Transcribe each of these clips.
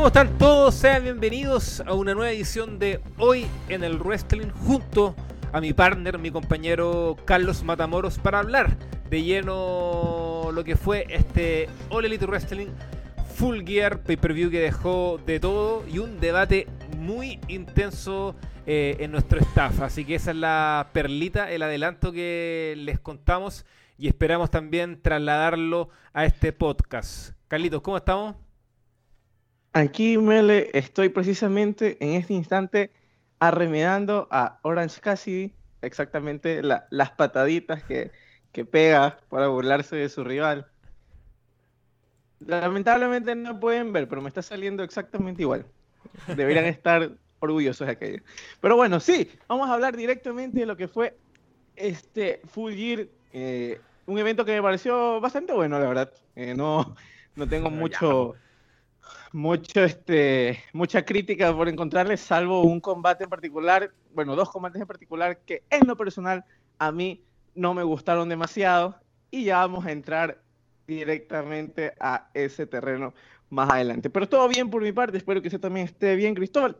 ¿cómo están todos? Sean bienvenidos a una nueva edición de Hoy en el Wrestling junto a mi partner, mi compañero Carlos Matamoros para hablar de lleno lo que fue este All Elite Wrestling Full Gear Pay-Per-View que dejó de todo y un debate muy intenso eh, en nuestro staff. Así que esa es la perlita, el adelanto que les contamos y esperamos también trasladarlo a este podcast. Carlitos, ¿cómo estamos? Aquí, Mele, estoy precisamente en este instante arremedando a Orange Cassidy, exactamente las pataditas que, que pega para burlarse de su rival. Lamentablemente no pueden ver, pero me está saliendo exactamente igual. Deberían estar orgullosos de aquello. Pero bueno, sí, vamos a hablar directamente de lo que fue este Full Gear, eh, un evento que me pareció bastante bueno, la verdad. Eh, no, no tengo mucho mucho, este, mucha crítica por encontrarle, salvo un combate en particular, bueno, dos combates en particular que en lo personal a mí no me gustaron demasiado y ya vamos a entrar directamente a ese terreno más adelante. Pero todo bien por mi parte, espero que usted también esté bien, Cristóbal.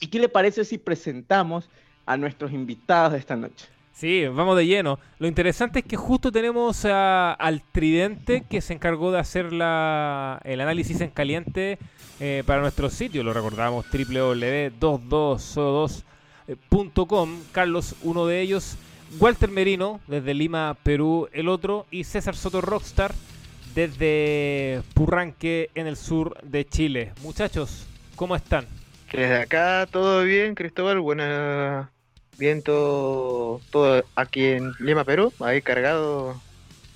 ¿Y qué le parece si presentamos a nuestros invitados de esta noche? Sí, vamos de lleno. Lo interesante es que justo tenemos al Tridente que se encargó de hacer la, el análisis en caliente eh, para nuestro sitio. Lo recordamos, www.22so2.com. Carlos, uno de ellos. Walter Merino, desde Lima, Perú, el otro. Y César Soto Rockstar, desde Purranque, en el sur de Chile. Muchachos, ¿cómo están? Desde acá todo bien, Cristóbal. Buena bien todo, todo aquí en Lima, Perú, ahí cargado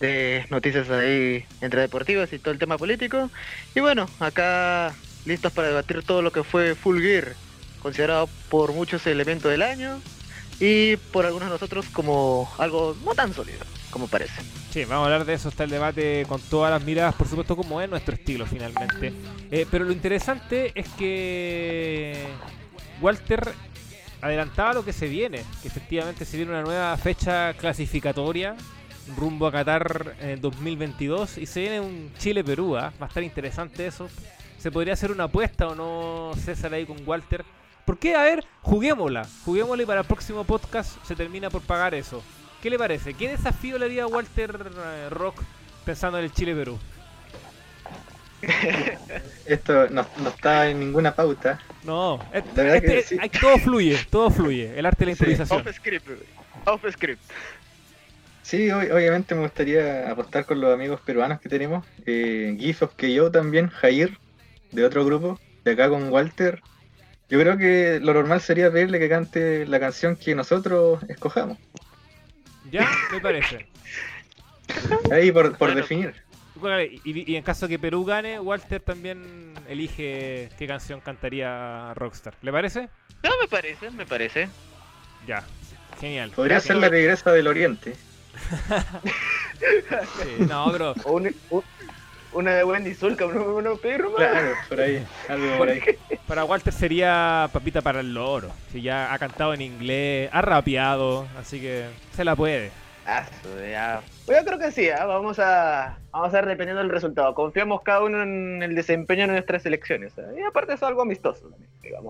de noticias ahí entre deportivas y todo el tema político. Y bueno, acá listos para debatir todo lo que fue Full Gear, considerado por muchos el evento del año y por algunos de nosotros como algo no tan sólido, como parece. Sí, vamos a hablar de eso, está el debate con todas las miradas, por supuesto, como es nuestro estilo finalmente. Eh, pero lo interesante es que Walter adelantaba lo que se viene, que efectivamente se viene una nueva fecha clasificatoria rumbo a Qatar en el 2022 y se viene un Chile-Perú, ¿ah? va a estar interesante eso. ¿Se podría hacer una apuesta o no, César, ahí con Walter? ¿Por qué? A ver, juguémosla, juguémosla y para el próximo podcast se termina por pagar eso. ¿Qué le parece? ¿Qué desafío le haría Walter eh, Rock pensando en el Chile-Perú? Esto no, está en ninguna pauta. No, este, todo fluye, todo fluye. El arte de la improvisación. off script, off script. Sí, obviamente me gustaría apostar con los amigos peruanos que tenemos. Eh, que yo también, Jair, de otro grupo, de acá con Walter. Yo creo que lo normal sería pedirle que cante la canción que nosotros escojamos. Ya, me parece. Ahí por, por definir. Y, en caso que Perú gane, Walter también elige qué canción cantaría Rockstar. ¿Le parece? No, me parece, me parece. Ya, genial. Podría ser la regresa del Oriente. no, bro. una de Wendy Zulka, uno, perro, Claro, por ahí, algo por ahí. Para Walter sería Papita para el Loro. Si ya ha cantado en inglés, ha rapeado, así que se la puede. Ah, ya. Pues yo creo que sí, ¿ah? vamos a vamos a ver dependiendo del resultado. Confiamos cada uno en el desempeño de nuestras elecciones. ¿ah? Y aparte es algo amistoso.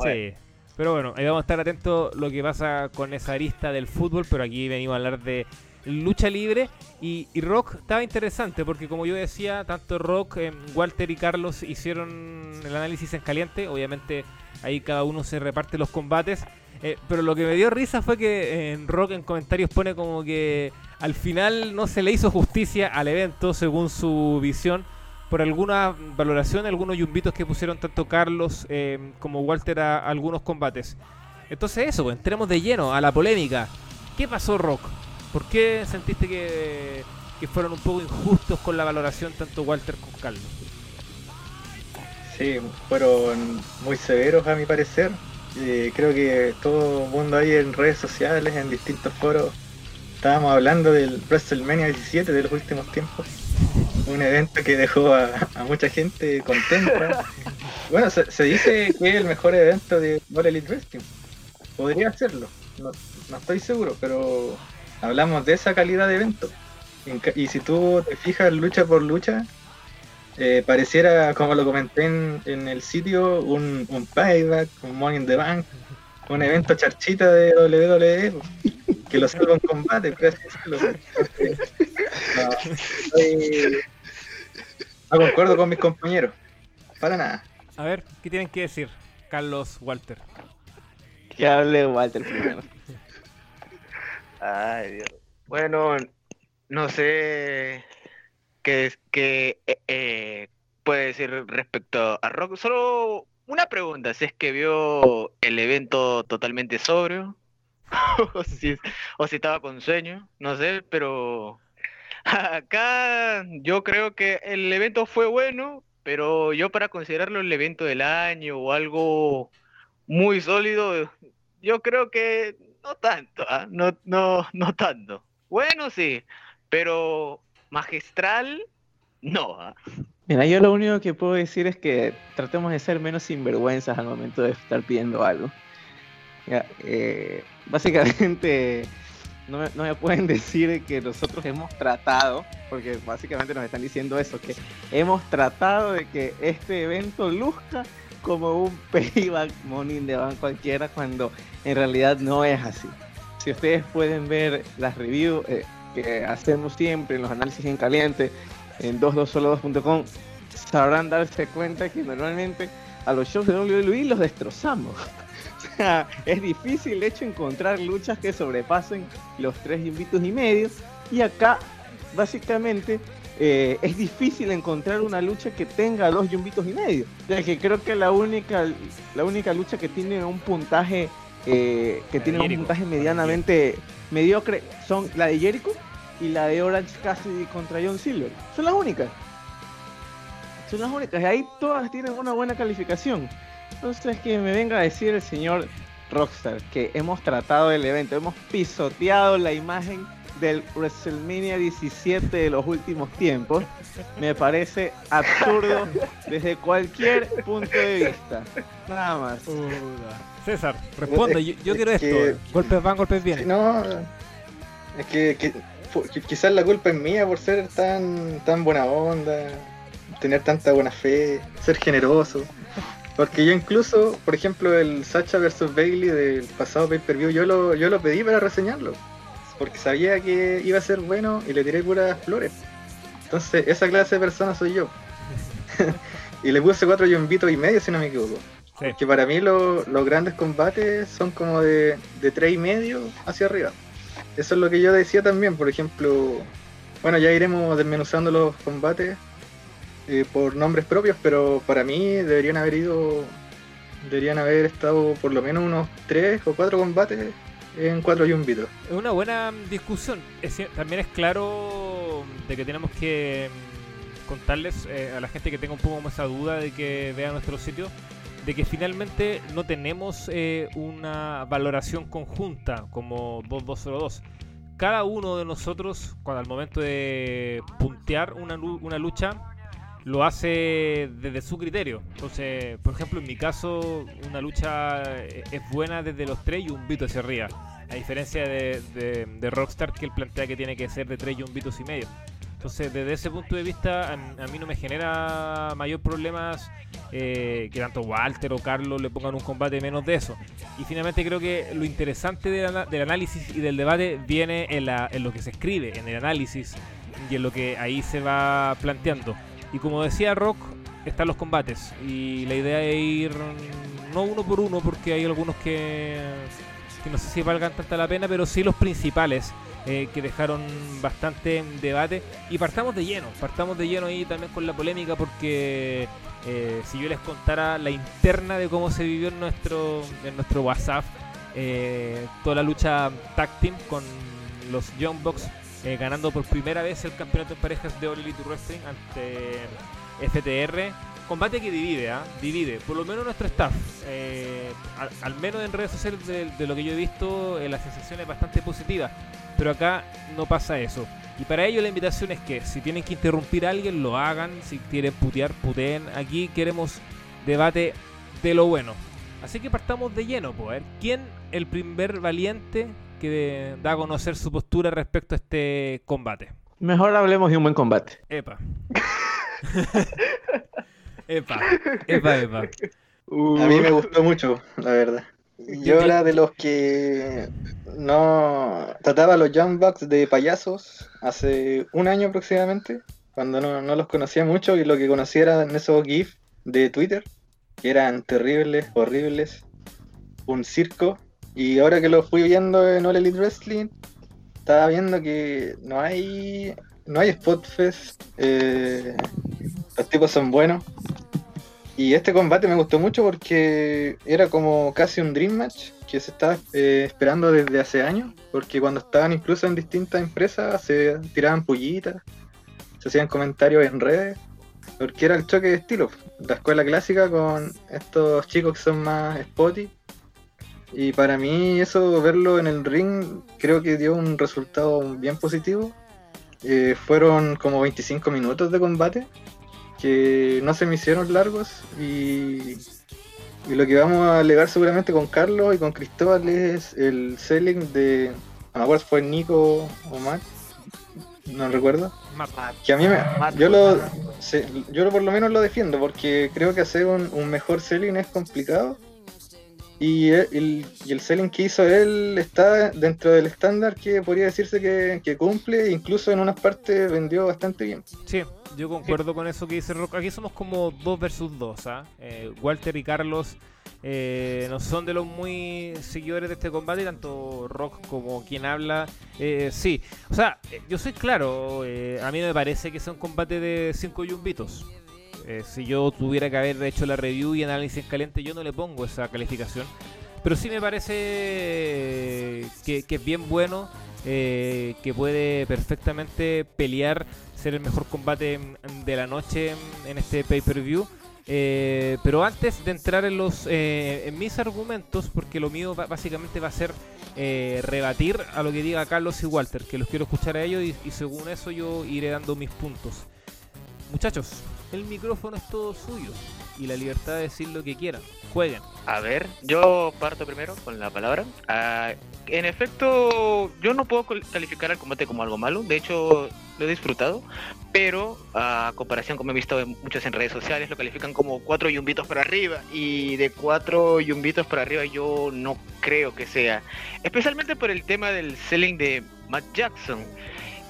sí. Pero bueno, ahí vamos a estar atentos lo que pasa con esa arista del fútbol, pero aquí venimos a hablar de lucha libre y, Rock estaba interesante porque como yo decía, tanto Rock, eh, Walter y Carlos hicieron el análisis en caliente, obviamente ahí cada uno se reparte los combates eh, pero lo que me dio risa fue que en Rock en comentarios pone como que al final no se le hizo justicia al evento según su visión por alguna valoración, algunos yumbitos que pusieron tanto Carlos eh, como Walter a, algunos combates. Entonces eso, pues, entremos de lleno a la polémica. ¿Qué pasó Rock? ¿Por qué sentiste que, que fueron un poco injustos con la valoración tanto Walter como Carlos? Sí, fueron muy severos a mi parecer creo que todo el mundo ahí en redes sociales, en distintos foros, estábamos hablando del WrestleMania 17 de los últimos tiempos. Un evento que dejó a, mucha gente contenta. Bueno, se, dice que es el mejor evento de World Elite Wrestling. Podría serlo, no, estoy seguro, pero hablamos de esa calidad de evento. Y si tú te fijas lucha por lucha, eh, pareciera, como lo comenté en, en el sitio, un, un payback, un Money in the Bank, un evento charchita de WWE que lo salva en combate. No, estoy- no concuerdo con mis compañeros, para nada. A ver, ¿qué tienen que decir? Carlos Walter. Que hable Walter primero. Ay, Dios. Bueno, no sé qué eh, eh, puede decir respecto a Rock. Solo una pregunta, si es que vio el evento totalmente sobrio o si, o si estaba con sueño, no sé, pero acá yo creo que el evento fue bueno, pero yo para considerarlo el evento del año o algo muy sólido, yo creo que no tanto, ¿ah? No, no, no tanto. Bueno, sí, pero magistral, no. ¿ah? Mira, yo lo único que puedo decir es que tratemos de ser menos sinvergüenzas al momento de estar pidiendo algo. Eh, básicamente, no me, no me pueden decir que nosotros hemos tratado, porque básicamente nos están diciendo eso, que hemos tratado de que este evento luzca como un payback money the bank cualquiera, cuando en realidad no es así. Si ustedes pueden ver las reviews eh, que hacemos siempre en los análisis en caliente, en 22solo2.com sabrán darse cuenta que normalmente a los shows de WWE los destrozamos. O sea, es difícil de hecho encontrar luchas que sobrepasen los tres invitos y medio. Y acá, básicamente, eh, es difícil encontrar una lucha que tenga dos yumbitos y medio. Ya que creo que la única, la única lucha que tiene un puntaje eh, que La de tiene un puntaje medianamente mediocre son la de Jericho y la de Orange Cassidy contra John Silver. Son las únicas. Son las únicas. Y ahí todas tienen una buena calificación. Entonces que me venga a decir el señor Rockstar que hemos tratado el evento, hemos pisoteado la imagen del WrestleMania 17 de los últimos tiempos, me parece absurdo desde cualquier punto de vista. Nada más. César, responde, yo, quiero esto. que- Golpes van, golpes vienen. No, es que, quizás la culpa es mía por ser tan, tan buena onda, tener tanta buena fe, ser generoso. Porque yo incluso, por ejemplo, el Sacha vs Bailey del pasado pay-per-view, yo lo, yo lo pedí para reseñarlo. Porque sabía que iba a ser bueno y le tiré puras flores. Entonces, esa clase de persona soy yo. y le puse cuatro yumbitos y medio, si no me equivoco. Sí. Que para mí lo- los grandes combates son como de, de tres y medio hacia arriba. Eso es lo que yo decía también, por ejemplo, bueno, ya iremos desmenuzando los combates eh, por nombres propios, pero para mí deberían haber ido, deberían haber estado por lo menos unos tres o cuatro combates en cuatro yumbitos. Es una buena mm, discusión. Es también es claro de que tenemos que mm, contarles eh, a la gente que tenga un poco más esa duda de que vea nuestro sitio, de que finalmente no tenemos eh, una valoración conjunta como 2202. Cada uno de nosotros, cuando al momento de puntear una lucha, lo hace desde su criterio. Entonces, por ejemplo, en mi caso, una lucha eh, es buena desde los 3 y un bito hacia arriba. A diferencia de, de- de Rockstar, que él plantea que tiene que ser de 3 y un bitos y medio. Entonces, desde ese punto de vista, a, a mí no me genera mayor problemas eh, que tanto Walter o Carlos le pongan un combate menos de eso. Y finalmente creo que lo interesante del, del análisis y del debate viene en, la- en lo que se escribe, en el análisis y en lo que ahí se va planteando. Y como decía Rock, están los combates. Y la idea es ir no uno por uno, porque hay algunos que, no sé si valgan tanta la pena, pero sí los principales. eh, que dejaron bastante debate y partamos de lleno, partamos de lleno ahí también con la polémica porque eh, si yo les contara la interna de cómo se vivió en nuestro, en nuestro WhatsApp, eh, toda la lucha tag team con los Young Bucks eh, ganando por primera vez el campeonato en parejas de All Elite Wrestling ante FTR. Combate que divide, ¿ah? divide, por lo menos nuestro staff. eh, al, al menos en redes sociales de, de lo que yo he visto, eh, la sensación es bastante positiva. Pero acá no pasa eso. Y para ello la invitación es que si tienen que interrumpir a alguien, lo hagan. Si quieren putear, puteen. Aquí queremos debate de lo bueno. Así que partamos de lleno, pues. ¿Quién el primer valiente que da a conocer su postura respecto a este combate? Mejor hablemos de un buen combate. Epa. epa, epa, epa. A mí me gustó mucho, la verdad. Yo era de los que no trataba a los Young Bucks de payasos hace un año aproximadamente, cuando no, no los conocía mucho y lo que conocía eran esos GIFs de Twitter, que eran terribles, horribles, un circo. Y ahora que lo fui viendo en All Elite Wrestling, estaba viendo que no hay no hay spot fest, eh, los tipos son buenos. Y este combate me gustó mucho porque era como casi un Dream Match que se estaba eh, esperando desde hace años, porque cuando estaban incluso en distintas empresas se tiraban pullitas, se hacían comentarios en redes, porque era el choque de estilos, la escuela clásica con estos chicos que son más spotty. Y para mí eso, verlo en el ring, creo que dio un resultado bien positivo. Eh, fueron como 25 minutos de combate que no se me hicieron largos. Y, y lo que vamos a alegar seguramente con Carlos y con Cristóbal es el selling de, no me acuerdo si fue Nico o Matt, no recuerdo, que a mí me, yo lo, yo por lo menos lo defiendo porque creo que hacer un, un mejor selling es complicado y el, el- selling que hizo él está dentro del estándar que podría decirse que, cumple, incluso en unas partes vendió bastante bien. Sí, yo concuerdo con eso que dice Rock. Aquí somos como dos versus dos, ¿ah? Eh, Walter y Carlos eh, no son de los muy seguidores de este combate, tanto Rock como quien habla. eh, sí, o sea, eh, yo soy claro, eh, a mí me parece que sea un combate de 5 yumbitos. Eh, si yo tuviera que haber hecho la review y análisis caliente, yo no le pongo esa calificación. Pero sí me parece que, que es bien bueno, eh, que puede perfectamente pelear, ser el mejor combate de la noche en, este pay-per-view. Eh, pero antes de entrar en los eh, en mis argumentos, porque lo mío básicamente va a ser eh, rebatir a lo que diga Carlos y Walter, que los quiero escuchar a ellos y según eso yo iré dando mis puntos. Muchachos, el micrófono es todo suyo y la libertad de decir lo que quieran. Jueguen. A ver, yo parto primero con la palabra. Ah, en efecto, yo no puedo calificar al combate como algo malo. De hecho, lo he disfrutado. Pero a comparación, como he visto en en redes sociales, lo califican como cuatro yumbitos para arriba. Y de cuatro yumbitos para arriba yo no creo que sea. Especialmente por el tema del selling de Matt Jackson.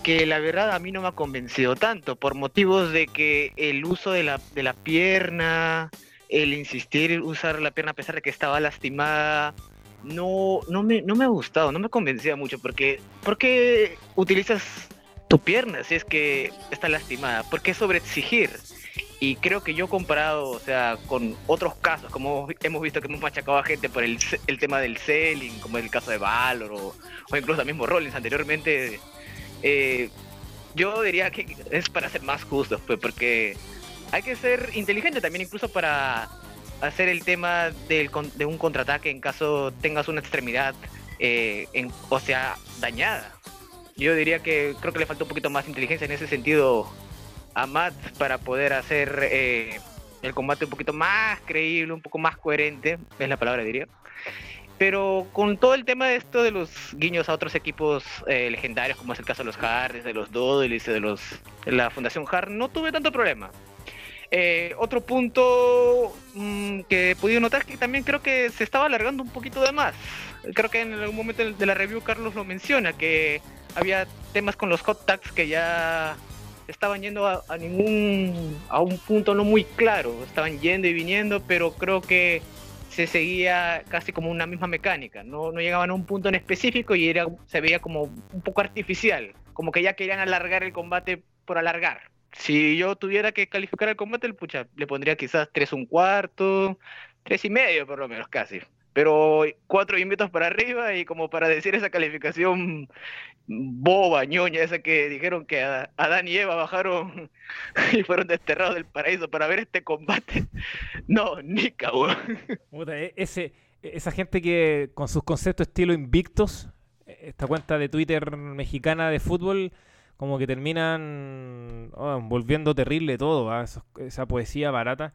Que la verdad a mí no me ha convencido tanto. Por motivos de que el uso de la, de la pierna el insistir en usar la pierna a pesar de que estaba lastimada no, no, me, no me ha gustado, no me convencía mucho porque ¿por qué utilizas tu pierna si es que está lastimada? ¿Por qué sobreexigir? Y creo que yo comparado, o sea, con otros casos, como hemos visto que hemos machacado a gente por el, el tema del selling, como el caso de Valor o, o incluso el mismo Rollins anteriormente, eh, yo diría que es para ser más justos, pues, porque hay que ser inteligente también incluso para hacer el tema del, de un contraataque en caso tengas una extremidad eh, en- o sea dañada. Yo diría que creo que le falta un poquito más inteligencia en ese sentido a Matt para poder hacer eh, el combate un poquito más creíble, un poco más coherente, es la palabra diría. Pero con todo el tema de esto de los guiños a otros equipos eh, legendarios, como es el caso de los Hardys, de los Dudleys, de los de la Fundación Hard, no tuve tanto problema. Eh, otro punto mm, que he podido notar es que también creo que se estaba alargando un poquito de más. Creo que en algún momento de la review Carlos lo menciona, que había temas con los hot tags que ya estaban yendo a ningún a un punto no muy claro, estaban yendo y viniendo, pero creo que se seguía casi como una misma mecánica, no, no llegaban a un punto en específico y era, se veía como un poco artificial, como que ya querían alargar el combate por alargar. Si yo tuviera que calificar el combate, el pucha, le pondría quizás tres un cuarto, tres y medio por lo menos casi. Pero cuatro invitos para arriba y como para decir esa calificación boba, ñoña, esa que dijeron que Adán y Eva bajaron y fueron desterrados del paraíso para ver este combate. No, ni. Puta, e- ese, esa gente que con sus conceptos estilo invictos, eh, esta cuenta de Twitter mexicana de fútbol, como que terminan oh, volviendo terrible todo. Esos- esa poesía barata.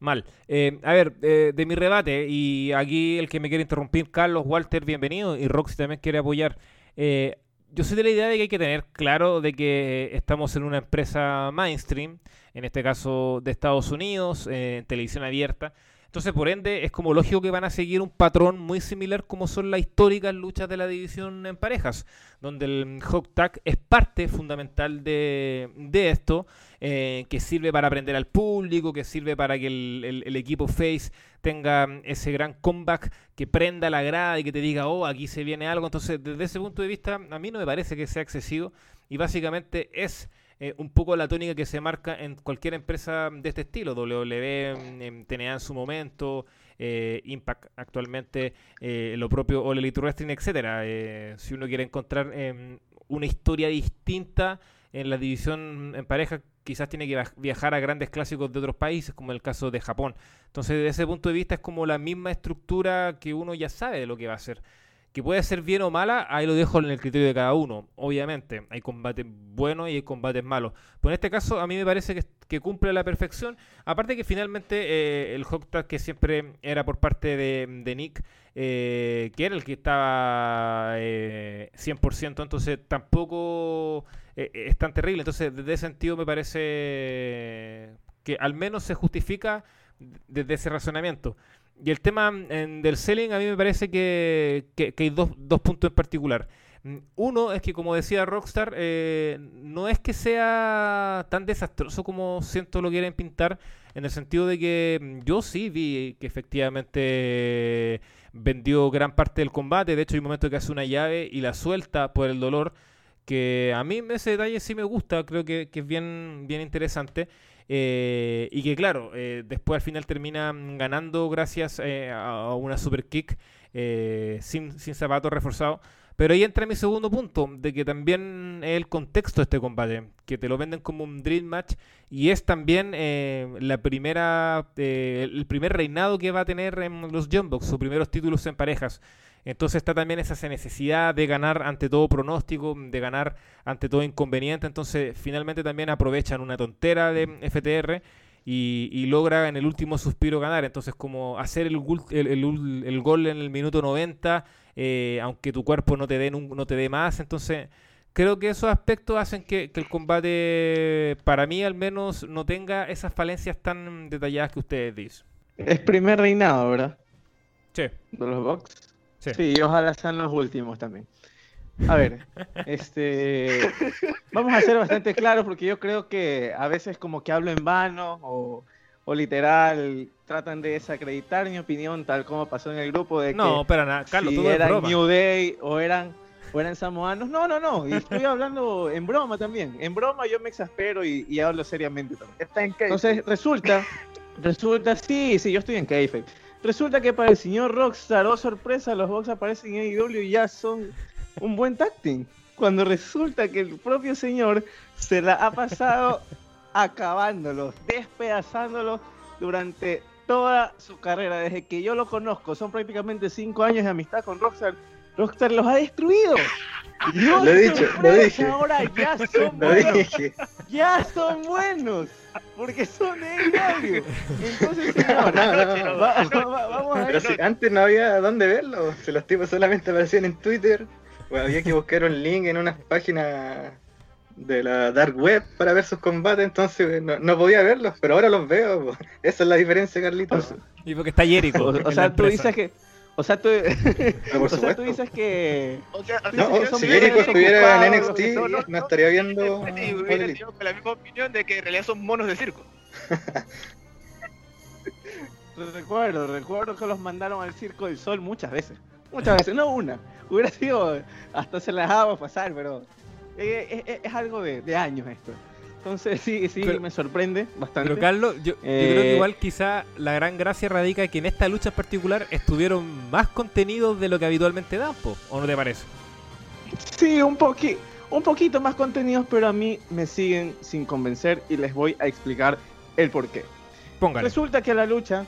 Mal. Eh, a ver, eh, de mi rebate, y aquí el que me quiere interrumpir, Carlos, Walter, bienvenido, y Roxy también quiere apoyar. Eh, yo soy de la idea de que hay que tener claro de que estamos en una empresa mainstream, en este caso de Estados Unidos, en televisión abierta. Entonces, por ende, es como lógico que van a seguir un patrón muy similar como son las históricas luchas de la división en parejas, donde el hot tag es parte fundamental de, de esto, eh, que sirve para aprender al público, que sirve para que el, el, equipo face tenga ese gran comeback que prenda la grada y que te diga, oh, aquí se viene algo. Entonces, desde ese punto de vista, a mí no me parece que sea excesivo y básicamente es eh, un poco la tónica que se marca en cualquier empresa de este estilo, WWE, mm, TNA en su momento, eh, Impact actualmente, eh, lo propio All Elite Wrestling, etcétera. si uno quiere encontrar em, una historia distinta en la división en pareja, quizás tiene que viajar a grandes clásicos de otros países, como el caso de Japón. Entonces, desde ese punto de vista, es como la misma estructura que uno ya sabe de lo que va a hacer. Que puede ser bien o mala, ahí lo dejo en el criterio de cada uno. Obviamente, hay combates buenos y hay combates malos. Pero en este caso, a mí me parece que, cumple a la perfección. Aparte que finalmente eh, el hot que siempre era por parte de, Nick, eh, que era el que estaba 100%, eh, entonces tampoco es tan terrible. Entonces, desde ese sentido me parece que al menos se justifica desde ese razonamiento. Y el tema del selling a mí me parece que, hay dos, puntos en particular. Mm, uno es que, como decía Rockstar, eh, no es que sea tan desastroso como siento lo quieren pintar, en el sentido de que mm, yo sí vi que efectivamente vendió gran parte del combate. De hecho, hay un momento que hace una llave y la suelta por el dolor, que a mí ese detalle sí me gusta, creo que, que es bien, bien interesante. Eh, y que claro, eh, después al final termina ganando gracias eh, a una super kick sin, sin zapatos reforzados. Pero ahí entra mi segundo punto, de que también es el contexto de este combate, que te lo venden como un Dream Match y es también la primera, el primer reinado que va a tener en los Jumbox, sus primeros títulos en parejas. Entonces está también esa necesidad de ganar ante todo pronóstico, de ganar ante todo inconveniente. Entonces finalmente también aprovechan una tontera de FTR y, logra en el último suspiro ganar. Entonces como hacer el, el, gol en el minuto 90, eh, aunque tu cuerpo no te dé no te dé más. Entonces creo que esos aspectos hacen que, el combate, para mí al menos, no tenga esas falencias tan detalladas que ustedes dicen. Es primer reinado, ¿verdad? Sí. De los. Sí. ojalá sean los últimos también. A ver, este, vamos a ser bastante claros porque yo creo que a veces como que hablo en vano o, literal tratan de desacreditar mi opinión tal como pasó en el grupo de no, pero nada, Carlos, si eran New Day o eran o eran samoanos. No, no, no, y estoy hablando en broma también. En broma yo me exaspero y, hablo seriamente también. Está en Entonces resulta, resulta, sí, sí, yo estoy en Keife. Resulta que para el señor Rockstar, oh sorpresa, los box aparecen en AEW y ya son un buen tacting. Cuando resulta que el propio señor se la ha pasado acabándolos, despedazándolos durante toda su carrera. Desde que yo lo conozco, son prácticamente cinco años de amistad con Rockstar. Rockstar los ha destruido. Lo he dicho, lo dije. Ahora ya son buenos. Ya son buenos. Porque son de Entonces, señor, vamos a ver. Pero antes no había dónde verlo. Se los tipos solamente aparecían en Twitter. O había que buscar un link en una página de la dark web para ver sus combates, entonces no, podía verlos, pero ahora los veo. Esa es la diferencia, Carlitos. Y porque está Jericho. o sea, tú dices que o sea, tú, o sea, tú dices que. O sea, no, si Jericho estuviera en NXT, no, estaría viendo. hubiera tenido la misma opinión de que en realidad son monos de circo. recuerdo, recuerdo que los mandaron al Circo del Sol muchas veces. Muchas veces, no una. Hubiera sido. Hasta se las dejaba pasar, pero. Es, es, algo de, de años esto. Entonces sí, sí, me sorprende bastante. Pero Carlos, yo, creo que eh, igual quizá la gran gracia radica que en esta lucha en particular estuvieron más contenidos de lo que habitualmente dan, ¿o no te parece? Sí, un, poqui un poquito más contenidos, pero a mí me siguen sin convencer y les voy a explicar el por qué. Póngale. Resulta que la lucha,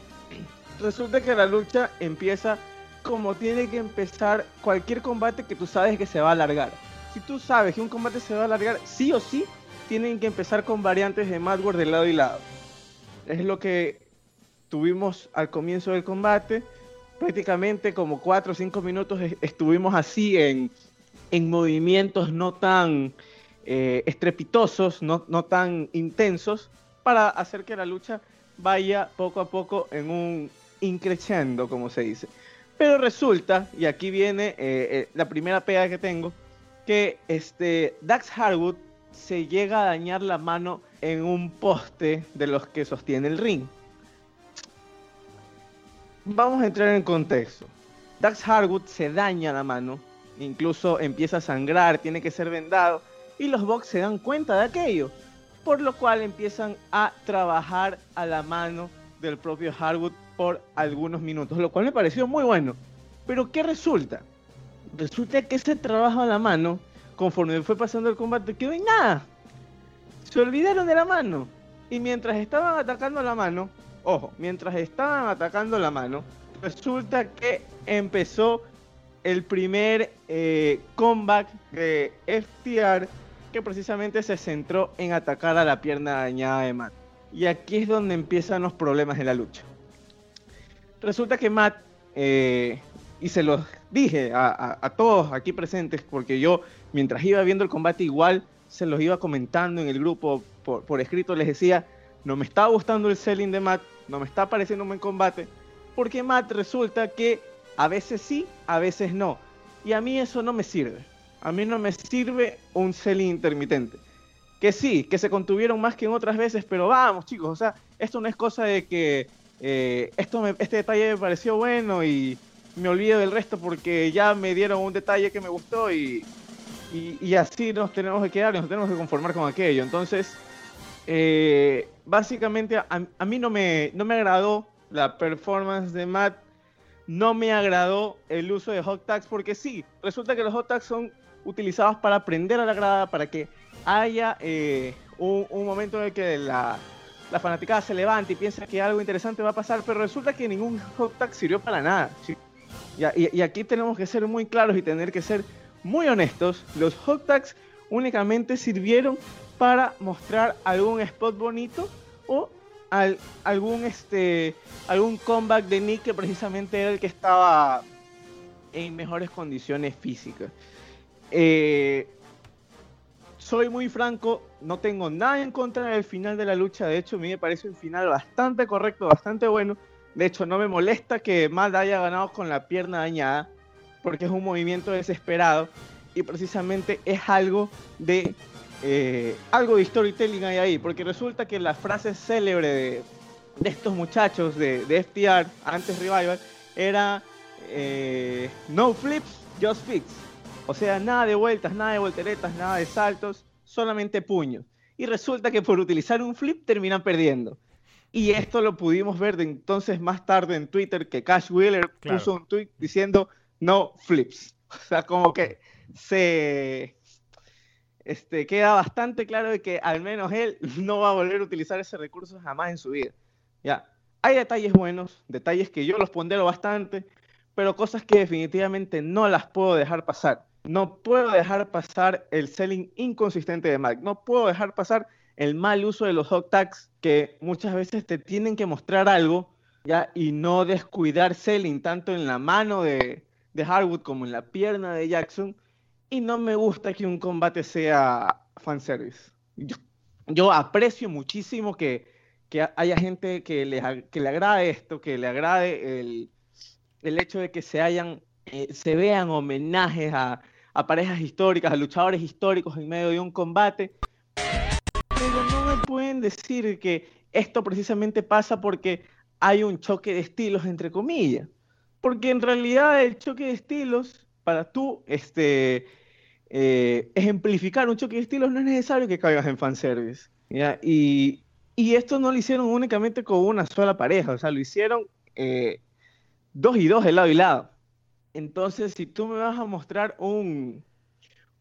resulta que la lucha empieza como tiene que empezar cualquier combate que tú sabes que se va a alargar. Si tú sabes que un combate se va a alargar, sí o sí tienen que empezar con variantes de Madward de lado y lado. Es lo que tuvimos al comienzo del combate. Prácticamente como 4 o 5 minutos estuvimos así en en movimientos no tan eh, estrepitosos, no, no tan intensos, para hacer que la lucha vaya poco a poco en un increciendo, como se dice. Pero resulta, y aquí viene eh, eh, la primera pega que tengo, que este Dax Harwood se llega a dañar la mano en un poste de los que sostiene el ring. Vamos a entrar en contexto. Dax Harwood se daña la mano, incluso empieza a sangrar, tiene que ser vendado, y los Bucks se dan cuenta de aquello, por lo cual empiezan a trabajar a la mano del propio Harwood por algunos minutos, lo cual me pareció muy bueno. Pero ¿qué resulta? Resulta que ese trabajo a la mano, conforme fue pasando el combate, quedó en nada. Se olvidaron de la mano. Y mientras estaban atacando la mano, ojo, mientras estaban atacando la mano, resulta que empezó el primer eh, comeback de FTR que precisamente se centró en atacar a la pierna dañada de Matt. Y aquí es donde empiezan los problemas de la lucha. Resulta que Matt, eh, y se los dije a, todos aquí presentes, porque yo mientras iba viendo el combate igual se los iba comentando en el grupo por, por escrito, les decía, no me está gustando el selling de Matt, no me está pareciendo un buen combate, porque Matt resulta que a veces sí, a veces no. Y a mí eso no me sirve. A mí no me sirve un selling intermitente. Que sí, que se contuvieron más que en otras veces, pero vamos chicos, o sea, esto no es cosa de que eh, esto este detalle me pareció bueno y me olvido del resto porque ya me dieron un detalle que me gustó y, y, así nos tenemos que quedar, nos tenemos que conformar con aquello. Entonces, eh, básicamente a, mí no me, no me agradó la performance de Matt, no me agradó el uso de hot tags porque sí, resulta que los hot tags son utilizados para prender a la grada, para que haya eh, un, momento en el que la, la fanaticada se levante y piensa que algo interesante va a pasar, pero resulta que ningún hot tag sirvió para nada. Y, aquí tenemos que ser muy claros y tener que ser muy honestos. Los hot tags únicamente sirvieron para mostrar algún spot bonito o algún este algún comeback de Nick que precisamente era el que estaba en mejores condiciones físicas. Eh, soy muy franco, no tengo nada en contra del final de la lucha. De hecho, a mí me parece un final bastante correcto, bastante bueno. De hecho, no me molesta que Matt haya ganado con la pierna dañada, porque es un movimiento desesperado y precisamente es algo de eh, algo de storytelling hay ahí, porque resulta que la frase célebre de, estos muchachos de, de, FTR antes Revival era eh, no flips, just fix. O sea, nada de vueltas, nada de volteretas, nada de saltos, solamente puños. Y resulta que por utilizar un flip terminan perdiendo. Y esto lo pudimos ver de entonces más tarde en Twitter que Cash Wheeler puso un tweet diciendo no flips. O sea, como que se este, queda bastante claro de que al menos él no va a volver a utilizar ese recurso jamás en su vida. Ya, hay detalles buenos, detalles que yo los pondero bastante, pero cosas que definitivamente no las puedo dejar pasar. No puedo dejar pasar el selling inconsistente de Mac. No puedo dejar pasar el mal uso de los hot tags que muchas veces te tienen que mostrar algo ya y no descuidar selling tanto en la mano de, de Harwood como en la pierna de Jackson. Y no me gusta que un combate sea fanservice. Yo, yo aprecio muchísimo que, que haya gente que le, que le agrade esto, que le agrade el, el hecho de que se hayan, eh, se vean homenajes a, a parejas históricas, a luchadores históricos en medio de un combate. Pero no me pueden decir que esto precisamente pasa porque hay un choque de estilos, entre comillas. Porque en realidad el choque de estilos, para tú este, eh, ejemplificar un choque de estilos, no es necesario que caigas en fanservice. ¿ya? Y, y esto no lo hicieron únicamente con una sola pareja, o sea, lo hicieron eh, dos y dos de lado y lado. Entonces, si tú me vas a mostrar un,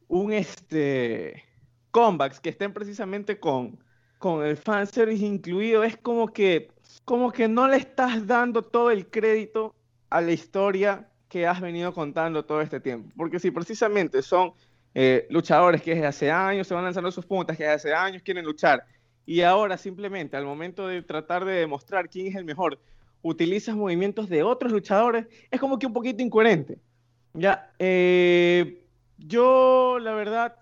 un este, comebacks que estén precisamente con, con el fanservice incluido, es como que, como que no le estás dando todo el crédito a la historia que has venido contando todo este tiempo. Porque si precisamente son eh, luchadores que desde hace años se van lanzando sus puntas, que desde hace años quieren luchar, y ahora simplemente al momento de tratar de demostrar quién es el mejor, utilizas movimientos de otros luchadores, es como que un poquito incoherente. Ya, eh, Yo, la verdad,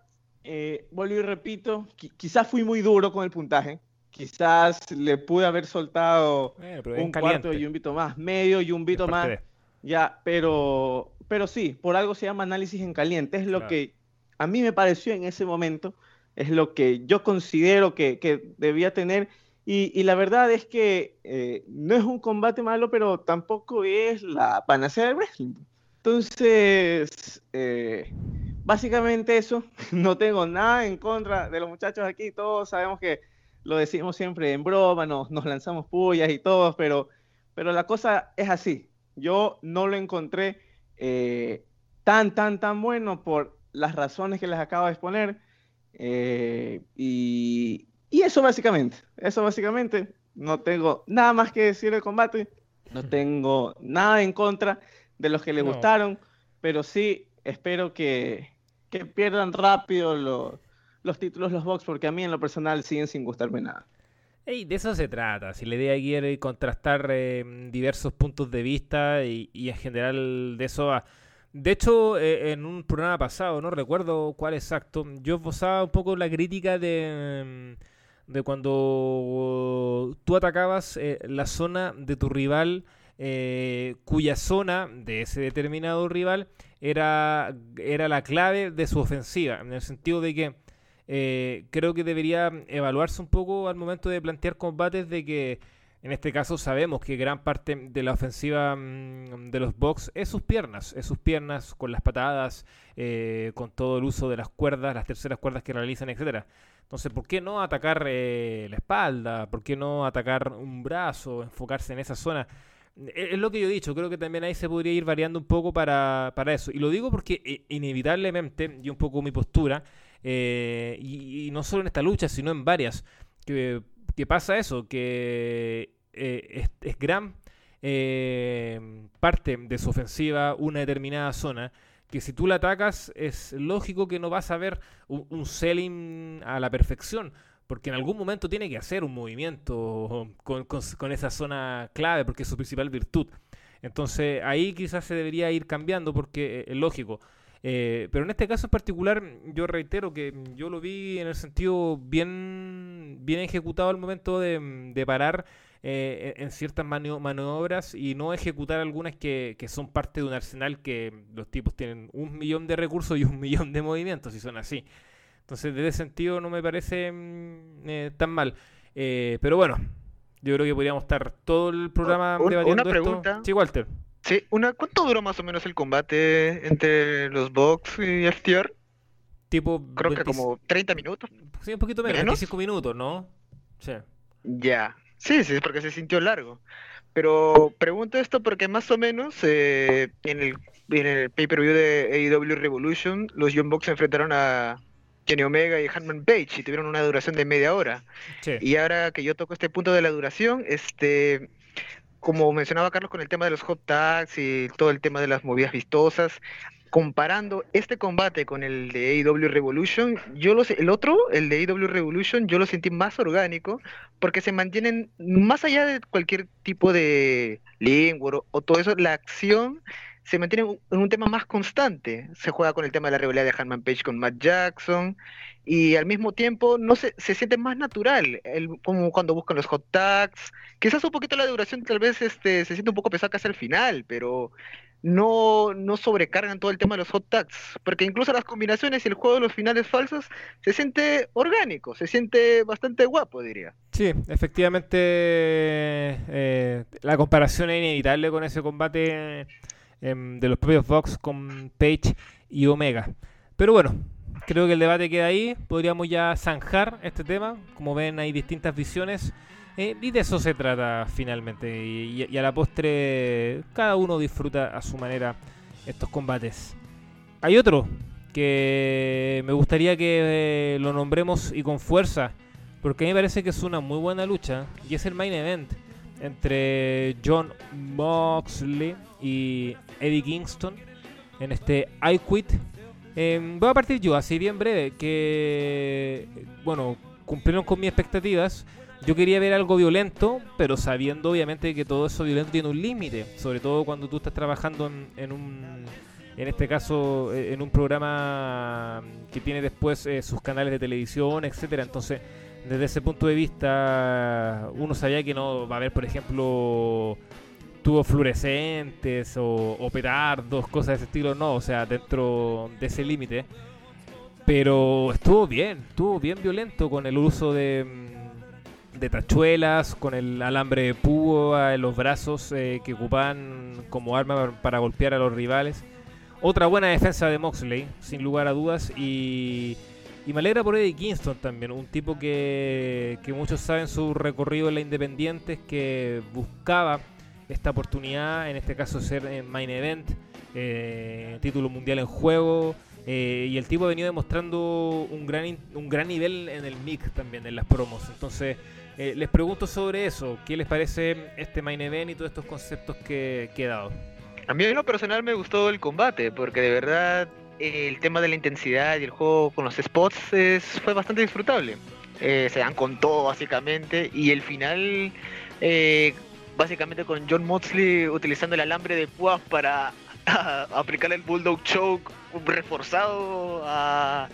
eh, vuelvo y repito, qui- quizás fui muy duro con el puntaje. Quizás le pude haber soltado es un cuarto y un bito más, medio y un bito más. de- Ya, pero, pero sí, por algo se llama análisis en caliente. Es lo Claro. que a mí me pareció en ese momento, es lo que yo considero que, que debía tener. Y, y la verdad es que eh, no es un combate malo, pero tampoco es la panacea del wrestling. Entonces, eh, básicamente eso. No tengo nada en contra de los muchachos aquí. Todos sabemos que lo decimos siempre en broma, nos, nos lanzamos pullas y todo, pero, pero la cosa es así. Yo no lo encontré eh, tan, tan, tan bueno por las razones que les acabo de exponer. eh, y, y eso básicamente, eso básicamente. No tengo nada más que decir del combate. No tengo nada en contra de los que les No. gustaron, pero sí espero que, que pierdan rápido lo- los títulos, los box, porque a mí en lo personal siguen sin gustarme nada. Ey, de eso se trata. Si la idea aquí era contrastar eh, diversos puntos de vista y, en general de eso. De hecho, eh, en un programa pasado, no recuerdo cuál exacto, yo esbozaba un poco la crítica de, mm, de cuando tú atacabas eh, la zona de tu rival, cuya zona de ese determinado rival era, era la clave de su ofensiva, en el sentido de que eh, creo que debería evaluarse un poco al momento de plantear combates de que en este caso sabemos que gran parte de la ofensiva mm, de los box es sus piernas, es sus piernas con las patadas, eh, con todo el uso de las cuerdas, las terceras cuerdas que realizan, etcétera. Entonces, ¿por qué no atacar eh, la espalda? ¿Por qué no atacar un brazo? Enfocarse en esa zona. Es es lo que yo he dicho, creo que también ahí se podría ir variando un poco para, para eso. Y lo digo porque inevitablemente, y un poco mi postura, eh, y, y no solo en esta lucha, sino en varias, que, que pasa eso, que eh, es, es gran eh, parte de su ofensiva una determinada zona, que si tú la atacas es lógico que no vas a ver un, un selling a la perfección, porque en algún momento tiene que hacer un movimiento con, con- con esa zona clave, porque es su principal virtud. Entonces ahí quizás se debería ir cambiando porque eh, es lógico. Eh, pero en este caso en particular, yo reitero que yo lo vi en el sentido bien, bien ejecutado al momento de, de parar eh, en ciertas manio- maniobras y no ejecutar algunas que, que son parte de un arsenal que los tipos tienen un millón de recursos y un millón de movimientos y son así. Entonces, desde ese sentido no me parece mm, eh, tan mal. Eh, pero bueno, yo creo que podríamos estar todo el programa debatiendo esto. Sí, Walter. Sí, una, ¿cuánto duró más o menos el combate entre los Bucks y FTR? Tipo Creo que 20 como 30 minutos. Sí, un poquito menos, ¿Menos? 25 minutos, ¿no? Sí. Ya. Sí, sí, porque se sintió largo. Pero pregunto esto porque más o menos eh, en el, en el pay-per-view de AEW Revolution, los Young Bucks se enfrentaron a Kenny Omega y Hanman Page y tuvieron una duración de media hora. Sí. Y ahora que yo toco este punto de la duración, este, como mencionaba Carlos con el tema de los hot tags y todo el tema de las movidas vistosas, comparando este combate con el de AEW Revolution, yo lo sé- el otro, el de AEW Revolution, yo lo sentí más orgánico porque se mantienen más allá de cualquier tipo de lengua o, o todo eso, la acción se mantiene en un- tema más constante. Se juega con el tema de la rivalidad de Hanman Page con Matt Jackson y al mismo tiempo no se, se siente más natural, el, como cuando buscan los hot tags. Quizás un poquito la duración tal vez este, se siente un poco pesada casi al final, pero no, no sobrecargan todo el tema de los hot tags, porque incluso las combinaciones y el juego de los finales falsos se siente orgánico, se siente bastante guapo, diría. Sí, efectivamente eh, la comparación es inevitable con ese combate de los propios Vox con Page y Omega. Pero bueno, creo que el debate queda ahí. Podríamos ya zanjar este tema. Como ven, hay distintas visiones. eh, y de eso se trata finalmente. Y, y- y a la postre, cada uno disfruta a su manera estos combates. Hay otro que me gustaría que eh, lo nombremos y con fuerza. Porque a mí me parece que es una muy buena lucha. Y es el main event entre John Moxley y Eddie Kingston en este I Quit. Eh, voy a partir yo, así bien breve, que, bueno, cumplieron con mis expectativas. Yo quería ver algo violento, pero sabiendo obviamente que todo eso violento tiene un límite, sobre todo cuando tú estás trabajando en, en un, en este caso eh, en un programa que tiene después eh, sus canales de televisión, etcétera. Entonces, desde ese punto de vista, uno sabía que no va a haber, por ejemplo, tubos fluorescentes o, o petardos, cosas de ese estilo, no, o sea, dentro de ese límite. Pero estuvo bien, estuvo bien violento con el uso de, mm, tachuelas, con el alambre de púa en los brazos eh, que ocupaban como arma para golpear a los rivales. Otra buena defensa de Moxley, sin lugar a dudas, y, y me alegra por Eddie Kingston también, un tipo que, que muchos saben su recorrido en la Independiente, que buscaba esta oportunidad, en este caso ser en Main Event, eh, título mundial en juego, eh, y el tipo ha venido demostrando un gran, un gran nivel en el mic también, en las promos. Entonces, eh, les pregunto sobre eso. ¿Qué les parece este main event y todos estos conceptos que, que he dado? A mí en lo personal me gustó el combate, porque de verdad eh, el tema de la intensidad y el juego con los spots es, fue bastante disfrutable. Eh, se dan con todo básicamente y el final eh, básicamente con John Moxley utilizando el alambre de púas para aplicar el Bulldog Choke reforzado a,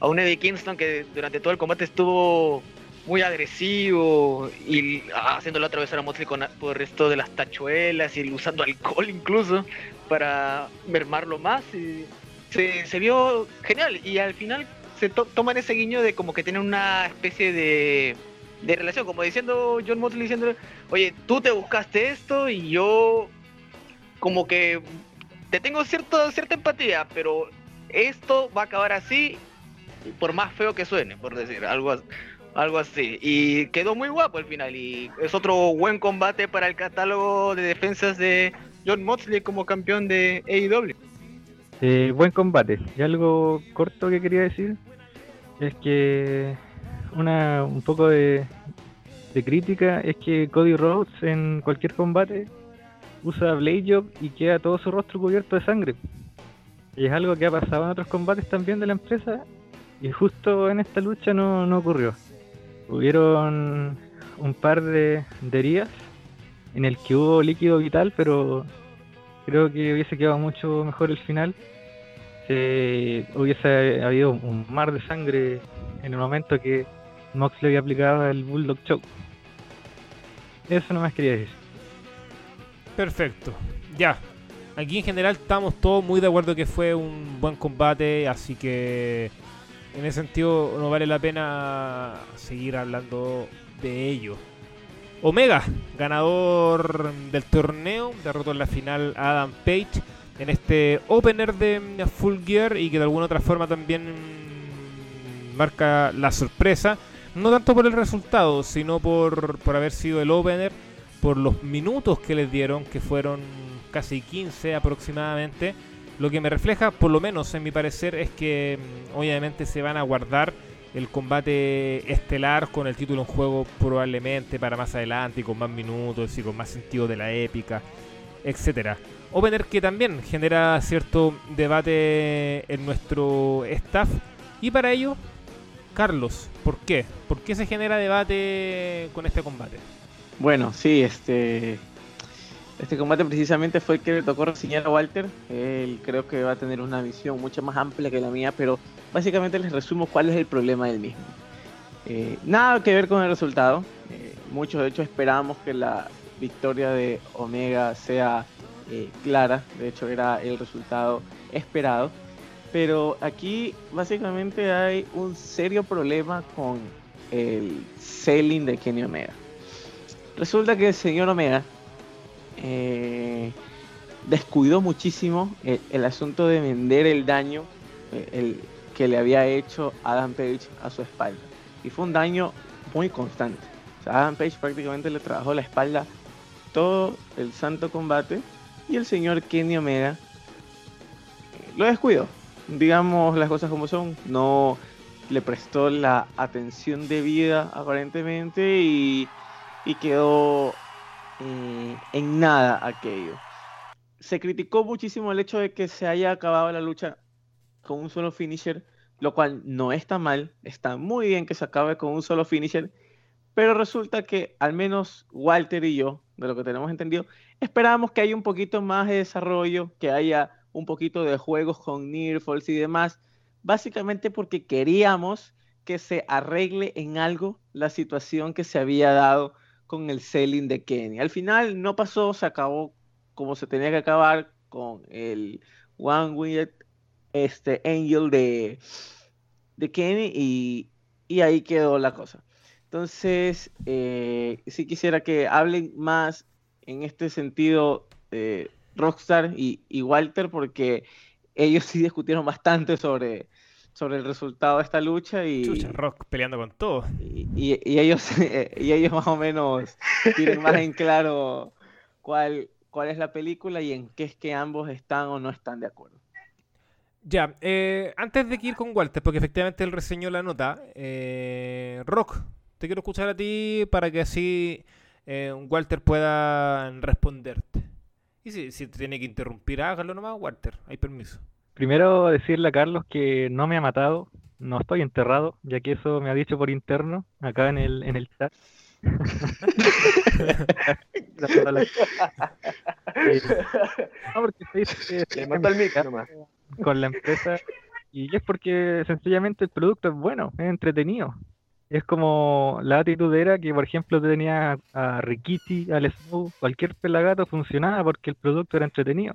a un Eddie Kingston que durante todo el combate estuvo muy agresivo y haciéndolo atravesar a Moxley con, por esto de las tachuelas y usando alcohol incluso para mermarlo más. Y se, vio genial y al final se to- toman ese guiño de como que tienen una especie de, de relación, como diciendo John Moxley diciendo, oye, tú te buscaste esto y yo como que te tengo cierto, cierta empatía, pero esto va a acabar así por más feo que suene, por decir algo así. Algo así. Y quedó muy guapo al final. Y es otro buen combate para el catálogo de defensas de John Moxley como campeón de AEW. Eh, buen combate. Y algo corto que quería decir es que una un poco de, crítica es que Cody Rhodes en cualquier combate usa Blade Job y queda todo su rostro cubierto de sangre. Y es algo que ha pasado en otros combates también de la empresa y justo en esta lucha no, no ocurrió. Hubieron un par de heridas en el que hubo líquido vital, pero creo que hubiese quedado mucho mejor el final. Se hubiese habido un mar de sangre en el momento que Mox le había aplicado el Bulldog Choke. Eso no más quería decir. Perfecto. Ya. Aquí en general estamos todos muy de acuerdo que fue un buen combate, así que en ese sentido no vale la pena seguir hablando de ello. Omega, ganador del torneo, derrotó en la final a Adam Page en este opener de Full Gear y que de alguna otra forma también marca la sorpresa, no tanto por el resultado, sino por, por haber sido el opener, por los minutos que les dieron, que fueron casi 15 aproximadamente. Lo que me refleja, por lo menos en mi parecer, es que mm, obviamente se van a guardar el combate estelar con el título en juego probablemente para más adelante y con más minutos y con más sentido de la épica, etcétera. Opener que también genera cierto debate en nuestro staff y para ello, Carlos, ¿por qué? ¿Por qué se genera debate con este combate? Bueno, sí, este. Este combate precisamente fue el que le tocó reseñar a Walter. Él creo que va a tener una visión mucho más amplia que la mía, pero básicamente les resumo cuál es el problema del mismo. Eh, nada que ver con el resultado. Eh, muchos de hecho esperábamos que la victoria de Omega sea eh, clara. De hecho era el resultado esperado. Pero aquí básicamente hay un serio problema con el selling de Kenny Omega. Resulta que el señor Omega eh, descuidó muchísimo el, asunto de vender el daño eh, que le había hecho Adam Page a su espalda. Y fue un daño muy constante. O Adam Page prácticamente le trabajó la espalda todo el santo combate y el señor Kenny Omega eh, lo descuidó. Digamos las cosas como son. No le prestó la atención debida aparentemente y quedó eh, en nada aquello. Se criticó muchísimo el hecho de que se haya acabado la lucha con un solo finisher, lo cual no está mal, está muy bien que se acabe con un solo finisher, pero resulta que al menos Walter y yo, de lo que tenemos entendido, esperábamos que haya un poquito más de desarrollo, que haya un poquito de juegos con Nearfalls y demás, básicamente porque queríamos que se arregle en algo la situación que se había dado con el selling de Kenny. Al final no pasó, se acabó como se tenía que acabar con el One Winged este, Angel de, de Kenny y, y ahí quedó la cosa. Entonces, eh, sí quisiera que hablen más en este sentido Rockstar y, y, Walter, porque ellos sí discutieron bastante sobre, sobre el resultado de esta lucha y Chucha, Rock peleando con todo. Y, y, y ellos y ellos más o menos tienen más en claro cuál, cuál es la película y en qué es que ambos están o no están de acuerdo. Ya, eh, antes de que ir con Walter, porque efectivamente él reseñó la nota, eh, Rock, te quiero escuchar a ti para que así eh, Walter pueda responderte. Y si, si te tiene que interrumpir, hágalo nomás, Walter, hay permiso. Primero decirle a Carlos que no me ha matado, no estoy enterrado, ya que eso me ha dicho por interno, acá en el, en el chat. No, porque se dice que Le mató el micro nomás. con la empresa y es porque sencillamente el producto es bueno, es entretenido. Es como la actitud era que, por ejemplo, tenía a Rikiti, al Snow, cualquier pelagato funcionaba porque el producto era entretenido.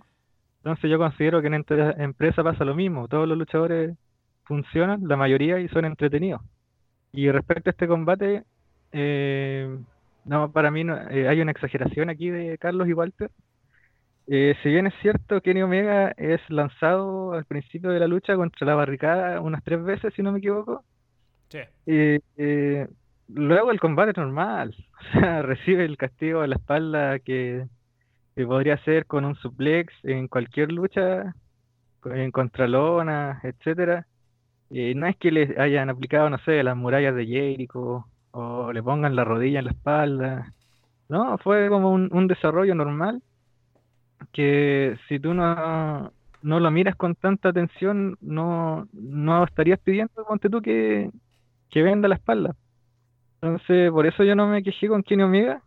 Entonces yo considero que en esta empresa pasa lo mismo. Todos los luchadores funcionan, la mayoría, y son entretenidos. Y respecto a este combate, eh, no, para mí no, eh, hay una exageración aquí de Carlos y Walter. Eh, si bien es cierto, Kenny Omega es lanzado al principio de la lucha contra la barricada unas tres veces, si no me equivoco. Sí. Eh, luego el combate es normal. O sea, recibe el castigo a la espalda que, que podría ser con un suplex en cualquier lucha, en contralona, etcétera. Eh, no es que le hayan aplicado, no sé, las murallas de Jericho o le pongan la rodilla en la espalda. No, fue como un, un desarrollo normal que si tú no, no lo miras con tanta atención, no, no estarías pidiendo, ponte tú, que, que venda la espalda. Entonces, por eso yo no me quejé con Kenny Omega.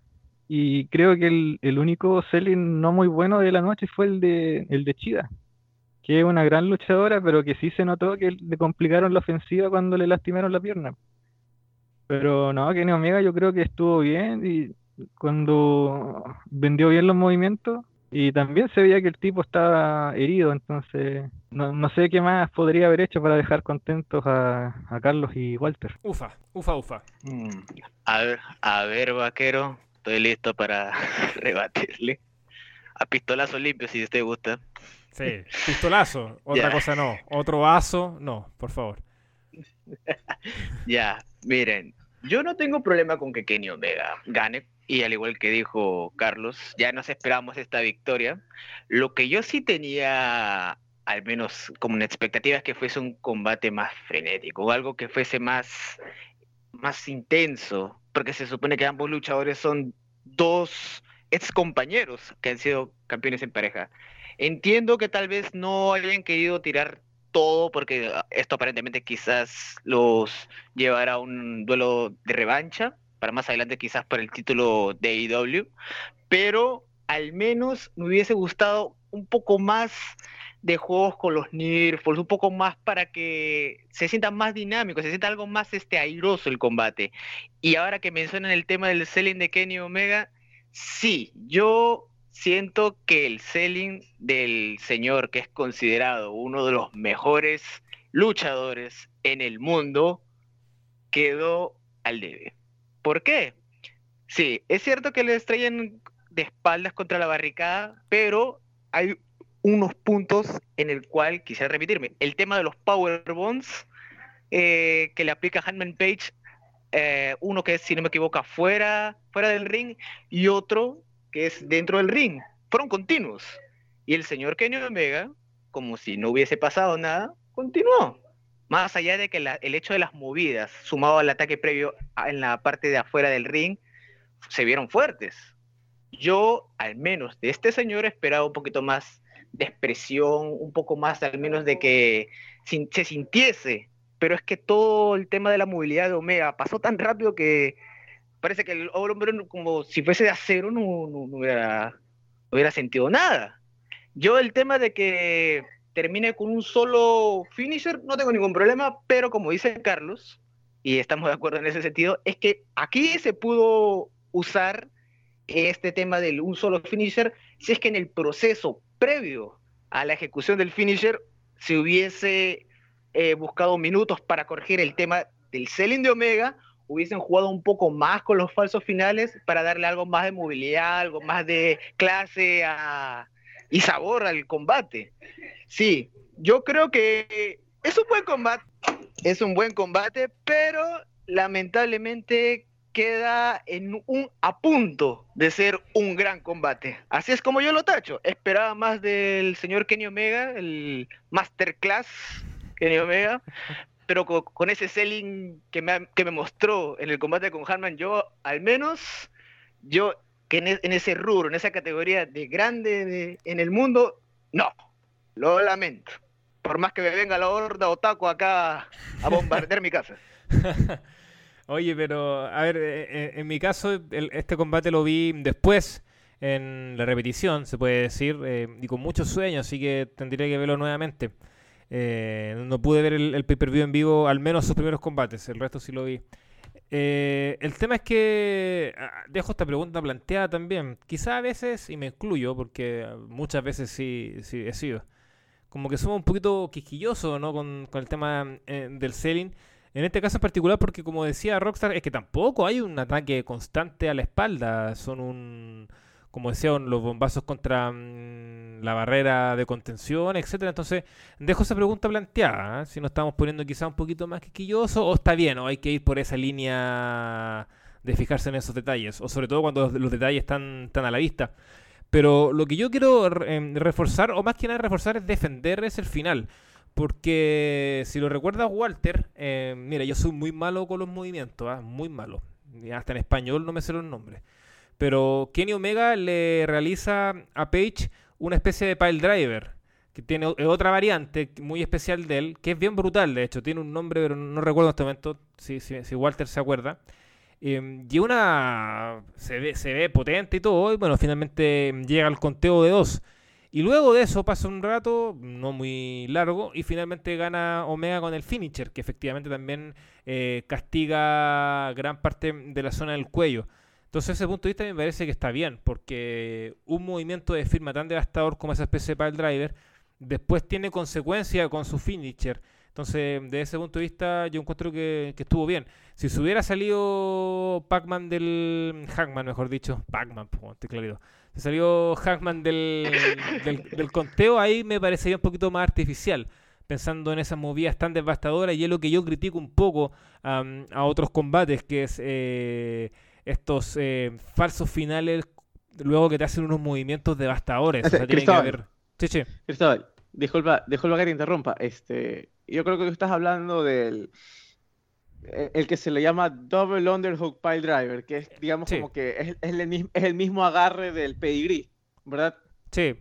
Y creo que el, el único selling no muy bueno de la noche fue el de, el de Chida, que es una gran luchadora, pero que sí se notó que le complicaron la ofensiva cuando le lastimaron la pierna. Pero no, Kenny Omega yo creo que estuvo bien y cuando vendió bien los movimientos, y también se veía que el tipo estaba herido, entonces no, no sé qué más podría haber hecho para dejar contentos a, a Carlos y Walter. Ufa, ufa, ufa. Mm. A ver, a ver, vaquero, estoy listo para rebatirle. A pistolazo limpio, si te gusta. Sí, pistolazo, otra Ya. cosa no. Otro vaso, no, por favor. Ya, miren, yo no tengo problema con que Kenny Omega gane, y al igual que dijo Carlos, ya nos esperamos esta victoria. Lo que yo sí tenía, al menos como una expectativa, es que fuese un combate más frenético, o algo que fuese más, más intenso, porque se supone que ambos luchadores son dos ex compañeros que han sido campeones en pareja. Entiendo que tal vez no hayan querido tirar todo porque ah, esto aparentemente quizás los llevará a un duelo de revancha para más adelante quizás para el título de AEW, pero al menos me hubiese gustado un poco más de juegos con los Nirfalls, un poco más para que se sienta más dinámico, se sienta algo más este airoso el combate. Y ahora que mencionan el tema del selling de Kenny Omega, sí, yo siento que el selling del señor que es considerado uno de los mejores luchadores en el mundo quedó al debe. ¿Por qué? Sí, es cierto que le estrellan de espaldas contra la barricada, pero hay unos puntos en el cual quisiera repetirme. El tema de los power bombs eh, que le aplica Hanman Page, eh, uno que es, si no me equivoco, fuera, fuera del ring y otro que es dentro del ring. Fueron continuos. Y el señor Kenny Omega, como si no hubiese pasado nada, continuó. Más allá de que el hecho de las movidas, sumado al ataque previo en la parte de afuera del ring, se vieron fuertes. Yo, al menos de este señor, esperaba un poquito más de expresión, un poco más al menos de que se sintiese. Pero es que todo el tema de la movilidad de Omega pasó tan rápido que parece que el hombre, como si fuese de acero, no, no- no hubiera, no hubiera sentido nada. Yo el tema de que termine con un solo finisher no tengo ningún problema, pero como dice Carlos, y estamos de acuerdo en ese sentido, es que aquí se pudo usar este tema del un solo finisher si es que en el proceso previo a la ejecución del finisher se hubiese eh, buscado minutos para corregir el tema del selling de Omega, hubiesen jugado un poco más con los falsos finales para darle algo más de movilidad, algo más de clase y sabor al combate. Sí, yo creo que es un buen combate, es un buen combate, pero lamentablemente queda en un a punto de ser un gran combate. Así es como yo lo tacho. Esperaba más del señor Kenny Omega, el Masterclass Kenny Omega, pero con, ese selling que me, que me, mostró en el combate con Harman, yo al menos, yo que en, e, ese rubro, en esa categoría de grande en el mundo, no, lo lamento. Por más que me venga la horda otaku acá a bombardear mi casa. Oye, pero a ver, eh, eh, en, mi caso, este combate lo vi después en la repetición, se puede decir, eh, y con muchos sueños, así que tendría que verlo nuevamente. no pude ver el, pay-per-view en vivo, al menos sus primeros combates, el resto sí lo vi. el tema es que ah, dejo esta pregunta planteada también. Quizá a veces, y me incluyo, porque muchas veces sí, sí he sido, como que somos un poquito quisquillosos ¿no? con, con el tema del selling en este caso en particular, porque como decía Rockstar, es que tampoco hay un ataque constante a la espalda. Son un, como decían, los bombazos contra mm, la barrera de contención, etcétera. Entonces, dejo esa pregunta planteada. ¿eh? Si nos estamos poniendo quizá un poquito más quisquilloso, o está bien, o hay que ir por esa línea de fijarse en esos detalles, o sobre todo cuando los, detalles están, tan a la vista. Pero lo que yo quiero em, reforzar, o más que nada reforzar, es defender ese el final. Porque si lo recuerdas, Walter, eh, mira, yo soy muy malo con los movimientos, ¿ah? muy malo. Hasta en español no me sé los nombres. Pero Kenny Omega le realiza a Page una especie de pile driver, que tiene otra variante muy especial de él, que es bien brutal, de hecho. Tiene un nombre, pero no recuerdo en este momento, si, si, Walter se acuerda. Eh, y una. Se ve, se ve potente y todo, y bueno, finalmente llega al conteo de dos. Y luego de eso pasa un rato, no muy largo, y finalmente gana Omega con el finisher, que efectivamente también eh, castiga gran parte de la zona del cuello. Entonces, ese punto de vista me parece que está bien, porque un movimiento de firma tan devastador como esa especie de pile driver, después tiene consecuencia con su finisher. Entonces, de ese punto de vista, yo encuentro que, estuvo bien. Si se hubiera salido Pac-Man del. Hackman, mejor dicho. Pac-Man, estoy clarito salió Hackman del, del, conteo, ahí me parecería un poquito más artificial pensando en esas movidas tan devastadoras y es lo que yo critico un poco a otros combates, que es eh, estos eh, falsos finales luego que te hacen unos movimientos devastadores. O Cristóbal, disculpa, disculpa que te interrumpa. Este, yo creo que tú estás hablando del el que se le llama Double Underhook Pile Driver, que es, digamos, como que es, el, mismo agarre del pedigree, ¿verdad? Sí,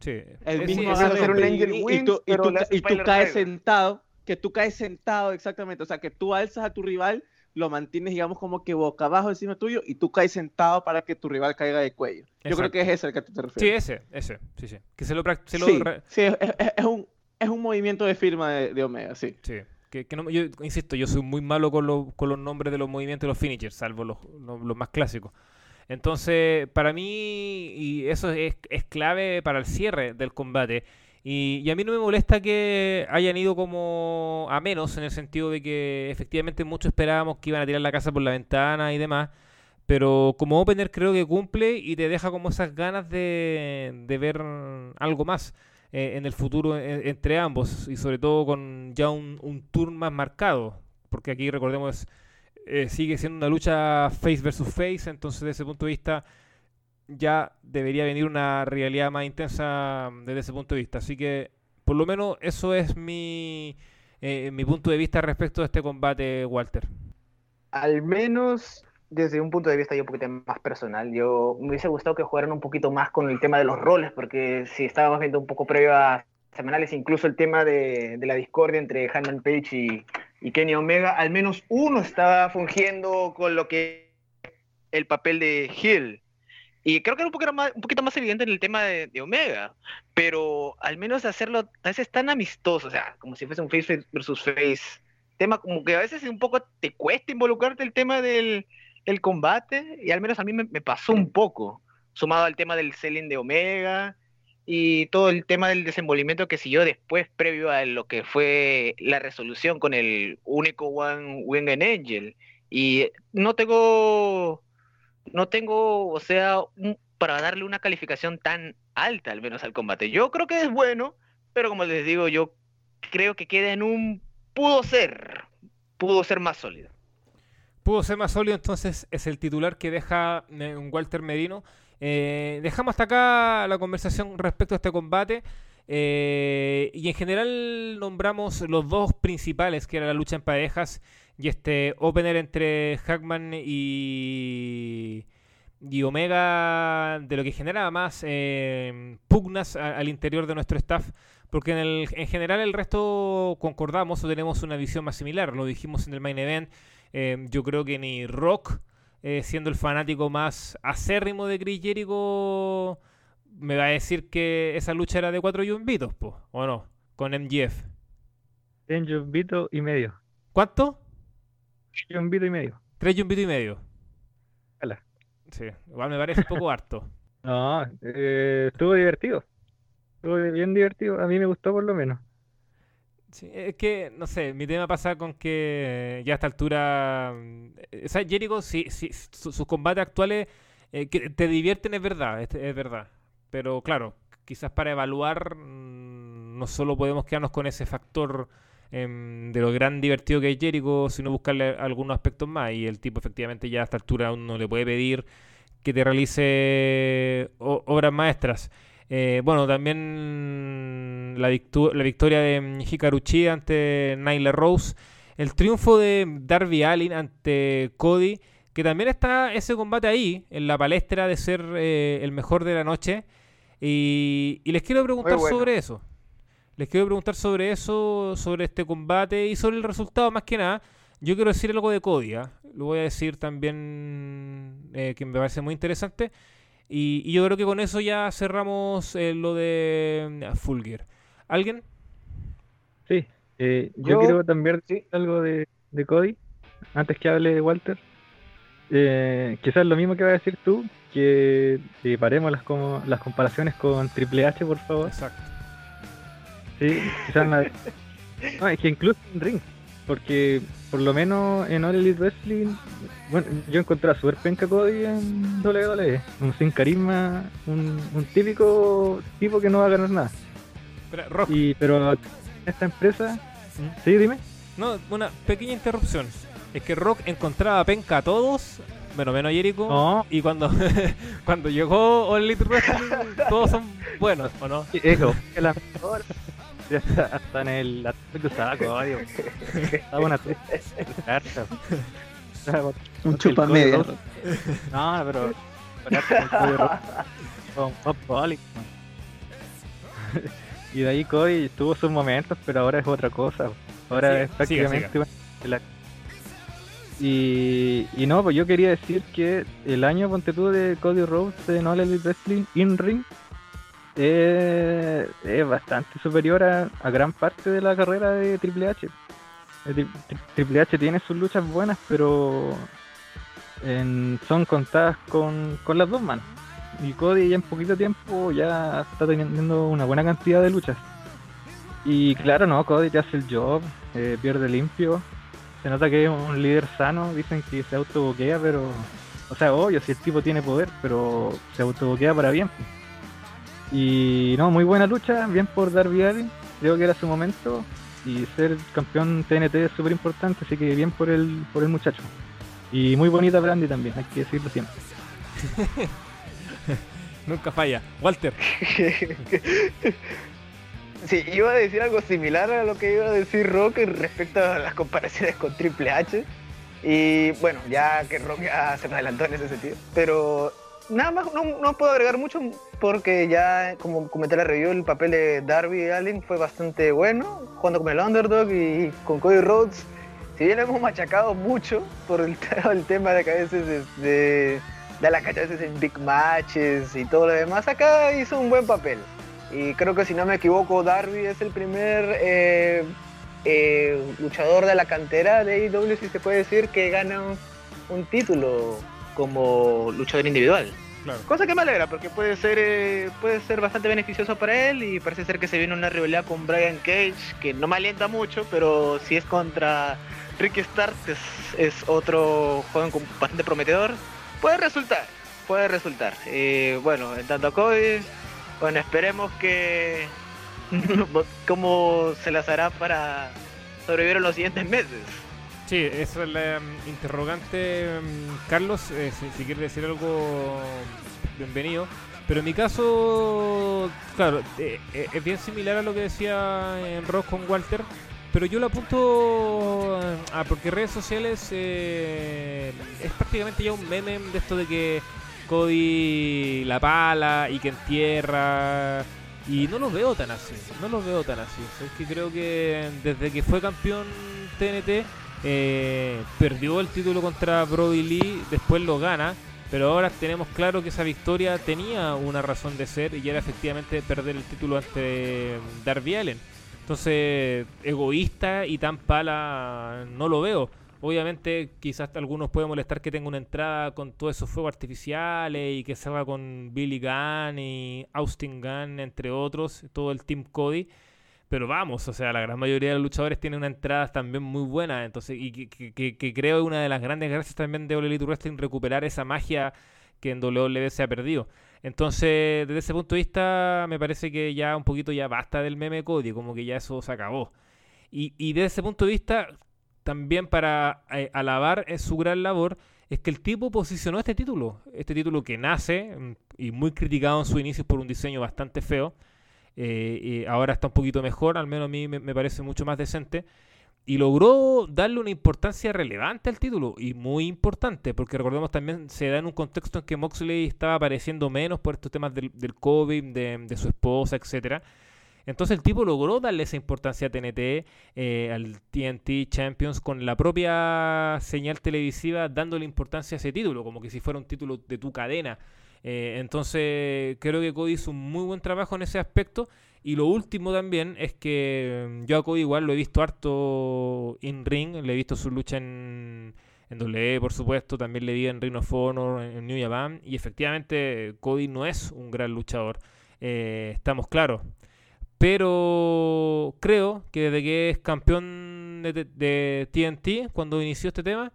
sí. El mismo agarre del y, tú, y tú caes sentado, que tú caes sentado exactamente, o sea, que tú alzas a tu rival, lo mantienes, digamos, como que boca abajo encima tuyo y tú caes sentado para que tu rival caiga de cuello. Yo creo que es ese el que te refieres. Sí, ese, ese, sí, sí. Que se lo, sí, es, un, es un movimiento de firma de, de Omega, sí. Sí. Que, no, yo insisto, yo soy muy malo con, con los nombres de los movimientos de los finishers, salvo los, los, más clásicos. Entonces, para mí, y eso es, es clave para el cierre del combate. Y, y, a mí no me molesta que hayan ido como a menos, en el sentido de que efectivamente muchos esperábamos que iban a tirar la casa por la ventana y demás. Pero como opener creo que cumple y te deja como esas ganas de, de ver algo más. Eh, en el futuro entre ambos y sobre todo con ya un, un tour más marcado, porque aquí recordemos eh, sigue siendo una lucha face versus face, entonces desde ese punto de vista ya debería venir una realidad más intensa desde ese punto de vista. Así que por lo menos eso es mi, eh, mi punto de vista respecto a este combate, Walter. Al menos desde un punto de vista yo un poquito más personal, yo me hubiese gustado que jugaran un poquito más con el tema de los roles, porque si estábamos viendo un poco previo a semanales, incluso el tema de, la discordia entre Hanman Page y, Kenny Omega, al menos uno estaba fungiendo con lo que el papel de Hill. Y creo que era un poquito más, un poquito más evidente en el tema de, de Omega, pero al menos hacerlo a veces tan amistoso, o sea, como si fuese un face versus face, tema como que a veces un poco te cuesta involucrarte el tema del, del combate, y al menos a mí me, pasó un poco, sumado al tema del selling de Omega y todo el tema del desenvolvimiento que siguió después, previo a lo que fue la resolución con el único One Winged Angel. Y no tengo, no tengo, o sea, para darle una calificación tan alta al menos al combate. Yo creo que es bueno, pero como les digo, yo creo que queda en un pudo ser, pudo ser más sólido. Pudo ser más sólido, entonces es el titular que deja eh, Walter Medino. Eh, dejamos hasta acá la conversación respecto a este combate. eh, y en general nombramos los dos principales, que era la lucha en parejas y este opener entre Hackman y, y Omega, de lo que generaba más eh, pugnas al interior de nuestro staff. Porque en, en general el resto concordamos o tenemos una visión más similar. Lo dijimos en el main event. Eh, yo creo que ni Rock, eh, siendo el fanático más acérrimo de Chris Jericho, me va a decir que esa lucha era de cuatro yumbitos, po, ¿o no? Con MGF. En yumbito y medio. ¿Cuánto? Yumbito y medio. Tres yumbitos y medio. Ala. Sí, igual me parece un poco harto. No, eh, estuvo divertido. Estuvo bien divertido. A mí me gustó por lo menos. Sí, es que, no sé, mi tema pasa con que ya a esta altura. mm, eh, ¿Sabes? Jericho, sí, sí, su- sus combates actuales eh, te divierten, es verdad, es, verdad. Pero claro, quizás para evaluar, mm, no solo podemos quedarnos con ese factor em, de lo gran divertido que es Jericho, sino buscarle algunos aspectos más. Y el tipo, efectivamente, ya a esta altura uno le puede pedir que te realice o- obras maestras. Eh, bueno, también la, victu- la victoria de mm, Hikaru Shida ante Nyla Rose. El triunfo de Darby Allin ante Cody. Que también está ese combate ahí, en la palestra de ser eh, el mejor de la noche. Y, y les quiero preguntar bueno. sobre eso. Les quiero preguntar sobre eso, sobre este combate y sobre el resultado más que nada. Yo quiero decir algo de Cody, ¿ah? lo voy a decir también eh, que me parece muy interesante. Y, y yo creo que con eso ya cerramos eh, lo de Full Gear. ¿Alguien? Sí. eh, yo, Yo- quiero también sí. decir algo de, de Cody. Antes que hable de Walter. Eh, quizás lo mismo que vas a decir tú. Que eh, paremos las, como, las comparaciones con Triple H, por favor. Exacto. Sí, quizás la- No, es que incluso en ring, porque por lo menos en All Elite Wrestling, bueno, yo encontré a Super Penca Cody en WWE, un sin carisma, un, un típico tipo que no va a ganar nada. Espera, Rock, Y pero esta empresa, ¿Mm? sí, dime. no, una pequeña interrupción. Es que Rock encontraba penca a todos, bueno, menos a Jericho. No, Y cuando, cuando llegó All Elite Wrestling, todos son buenos, ¿o no? eso, que la mejor. Ya está, hasta en el que usaba Cody. Estaba una carta. Un chupa media. No, pero. con Cody Rhodes, Con Bob Holly. Y de ahí Cody tuvo sus momentos, pero ahora es otra cosa. Ahora Siga, es prácticamente. siga, una- la- Y, y no, pues yo quería decir que el año ponte tú de Cody Rhodes en All Elite Wrestling in Ring eh, es bastante superior a, gran parte de la carrera de Triple H. Eh, Tri- Tri- Triple H tiene sus luchas buenas, pero en- son contadas con, con las dos manos. Y Cody ya en poquito tiempo ya está teniendo una buena cantidad de luchas. Y claro, no, Cody te hace el job, eh, pierde limpio. Se nota que es un líder sano, dicen que se autoboquea, pero... O sea, obvio, si el tipo tiene poder, pero se autoboquea para bien. Y no, muy buena lucha, bien por Darby Allin, creo que era su momento. Y ser campeón TNT es súper importante, así que bien por el, por el muchacho. Y muy bonita Brandy también, hay que decirlo siempre. Nunca falla. Walter, Sí, iba a decir algo similar a lo que iba a decir Rock respecto a las comparaciones con Triple H. Y bueno, ya que Rock ya se me adelantó en ese sentido. Pero nada más, no, no puedo agregar mucho porque ya, como comenté en la review, el papel de Darby Allin fue bastante bueno, jugando con el Underdog y con Cody Rhodes. Si bien hemos machacado mucho por el, tema de que a veces de, de- da la cacha a en big matches y todo lo demás, acá hizo un buen papel. Y creo que si no me equivoco, Darby es el primer eh, eh, luchador de la cantera de AEW, si se puede decir, que gana un título como luchador individual. Claro. Cosa que me alegra, porque puede ser eh, puede ser bastante beneficioso para él y parece ser que se viene una rivalidad con Brian Cage, que no me alienta mucho, pero si es contra Ricky Starks es, es otro joven con- bastante prometedor, puede resultar, puede resultar. Eh, bueno, en tanto a Cody, bueno, esperemos que cómo se las hará para sobrevivir en los siguientes meses. Sí, esa es la mm, interrogante, mm, Carlos. eh, si, si quieres decir algo, bienvenido. Pero en mi caso, claro, eh, eh, es bien similar a lo que decía en Rock con Walter. Pero yo lo apunto a porque redes sociales eh, es prácticamente ya un meme de esto de que Cody la pala y que entierra. Y no lo veo tan así, no lo veo tan así. Es que creo que desde que fue campeón TNT, eh, perdió el título contra Brody Lee, después lo gana, pero ahora tenemos claro que esa victoria tenía una razón de ser y era efectivamente perder el título ante Darby Allen. Entonces, egoísta y tan pala no lo veo. Obviamente, quizás algunos puede molestar que tenga una entrada con todos esos fuegos artificiales y que salga con Billy Gunn y Austin Gunn, entre otros, todo el Team Cody. Pero vamos, o sea, la gran mayoría de los luchadores tienen una entrada también muy buena. Entonces, y que, que- que- una de las grandes gracias también de All Elite Wrestling recuperar esa magia que en WWE se ha perdido. Entonces, desde ese punto de vista, me parece que ya un poquito ya basta del meme Cody, como que ya eso se acabó. Y, y desde ese punto de vista, también para eh, alabar su gran labor, es que el tipo posicionó este título, este título que nace mm, y muy criticado en su inicio por un diseño bastante feo, eh, y ahora está un poquito mejor, al menos a mí me, parece mucho más decente, y logró darle una importancia relevante al título, y muy importante, porque recordemos también se da en un contexto en que Moxley estaba apareciendo menos por estos temas del, COVID, de, de su esposa, etcétera. Entonces el tipo logró darle esa importancia a TNT, eh, al TNT Champions, con la propia señal televisiva dándole importancia a ese título, como que si fuera un título de tu cadena. Eh, entonces creo que Cody hizo un muy buen trabajo en ese aspecto. Y lo último también es que mm, yo a Cody igual lo he visto harto in ring, le he visto su lucha en, en WWE, por supuesto, también le vi en Ring of Honor, en New Japan, y efectivamente Cody no es un gran luchador, eh, estamos claros. Pero creo que desde que es campeón de, de TNT, cuando inició este tema,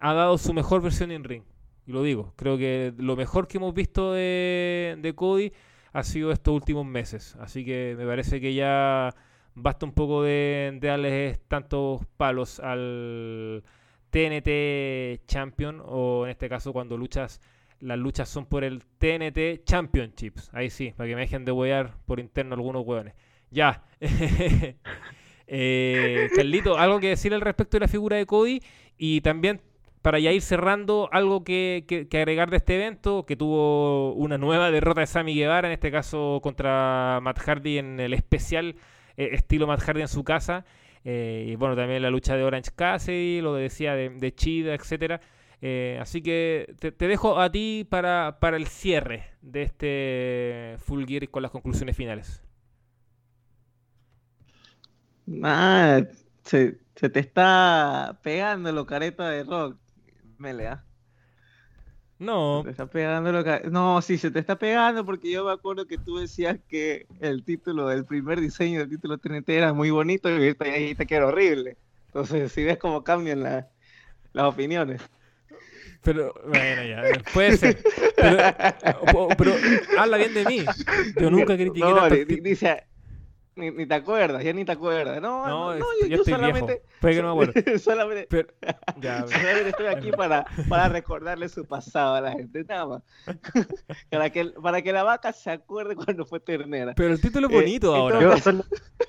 ha dado su mejor versión en ring. Y lo digo, creo que lo mejor que hemos visto de, de Cody ha sido estos últimos meses. Así que me parece que ya basta un poco de, de darles tantos palos al TNT Champion o en este caso cuando luchas las luchas son por el TNT Championships. Ahí sí, para que me dejen de huear por interno algunos hueones. Ya. eh, Carlito, algo que decir al respecto de la figura de Cody y también para ya ir cerrando, algo que, agregar de este evento, que tuvo una nueva derrota de Sammy Guevara, en este caso contra Matt Hardy en el especial eh, estilo Matt Hardy en su casa. Eh, y bueno, también la lucha de Orange Cassidy, lo que decía de, Chida, etcétera. Eh, así que te, dejo a ti para, para el cierre de este Full Gear con las conclusiones finales. Ah, se, se te está pegando lo careta de rock, Melea. No, Se te está pegando lo ca- No, sí, se te está pegando porque yo me acuerdo que tú decías que el título, el primer diseño del título TNT era muy bonito y ahorita ya dijiste que era horrible. Entonces, si ves cómo cambian la- las opiniones. pero bueno, ya, puede ser. Pero, o- pero habla bien de mí. Yo nunca critiqué No, dice, ni, ni te acuerdas, ya ni te acuerdas. No, No, no, yo, yo, estoy solamente, viejo. No me acuerdo. solamente, Pero, ya, solamente estoy aquí para, para recordarle su pasado a la gente, nada más. para, que, para que la vaca se acuerde cuando fue ternera. pero el título es Eh, bonito ahora. Yo entonces- solo,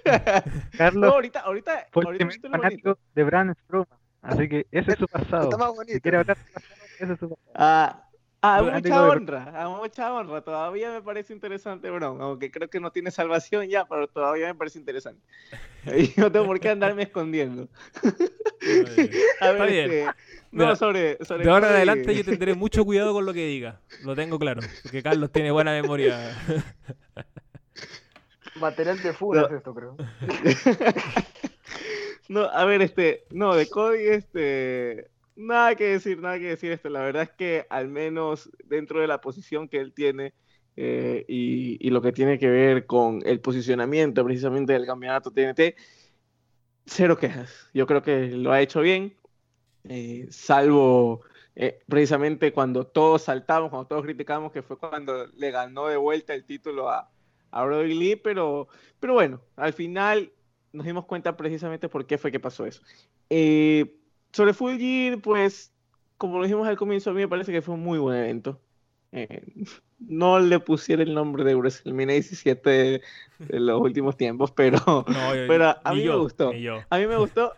No, Carlos ahorita, ahorita, fue el ahorita el título es bonito. fanático de Braun Strowman. Así que ese es su pasado. Está más Si bonito. quiere hablar de pasado, ese es su pasado. Ah, A Bueno, mucha digo, honra, a mucha honra. Todavía me parece interesante, Bron. Aunque creo que no tiene salvación ya, pero todavía me parece interesante. Y no tengo por qué andarme escondiendo. A ver, Está bien. este, no, Mira, sobre, sobre De ahora en adelante yo tendré mucho cuidado con lo que diga. Lo tengo claro. Porque Carlos tiene buena memoria. Material de funas No. esto, creo. No, a ver, este, no, de Cody, este, nada que decir, nada que decir, este, la verdad es que al menos dentro de la posición que él tiene eh, y, lo que tiene que ver con el posicionamiento precisamente del campeonato TNT, cero quejas. Yo creo que lo ha hecho bien, eh, salvo eh, precisamente cuando todos saltamos, cuando todos criticamos, que fue cuando le ganó de vuelta el título a, a Brody Lee, pero, pero bueno, al final nos dimos cuenta precisamente por qué fue que pasó eso. Sobre Full Gear, pues, como lo dijimos al comienzo, a mí me parece que fue un muy buen evento. Eh, no le pusiera el nombre de WrestleMania 17 de, de los últimos tiempos, pero No, yo- Pero a mí me yo, gustó. ni yo. a mí me gustó.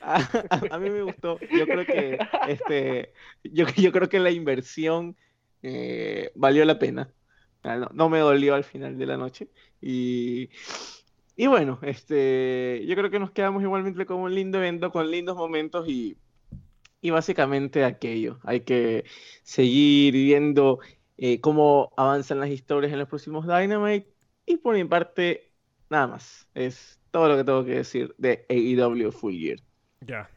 A, a- a mí me gustó. Yo creo que este, yo, yo creo que la inversión eh, valió la pena. No, no me dolió al final de la noche. Y, y bueno, este, yo creo que nos quedamos igualmente con un lindo evento, con lindos momentos y, y básicamente aquello. Hay que seguir viendo eh, cómo avanzan las historias en los próximos Dynamite. Y por mi parte, nada más. Es todo lo que tengo que decir de AEW Full Gear. Ya.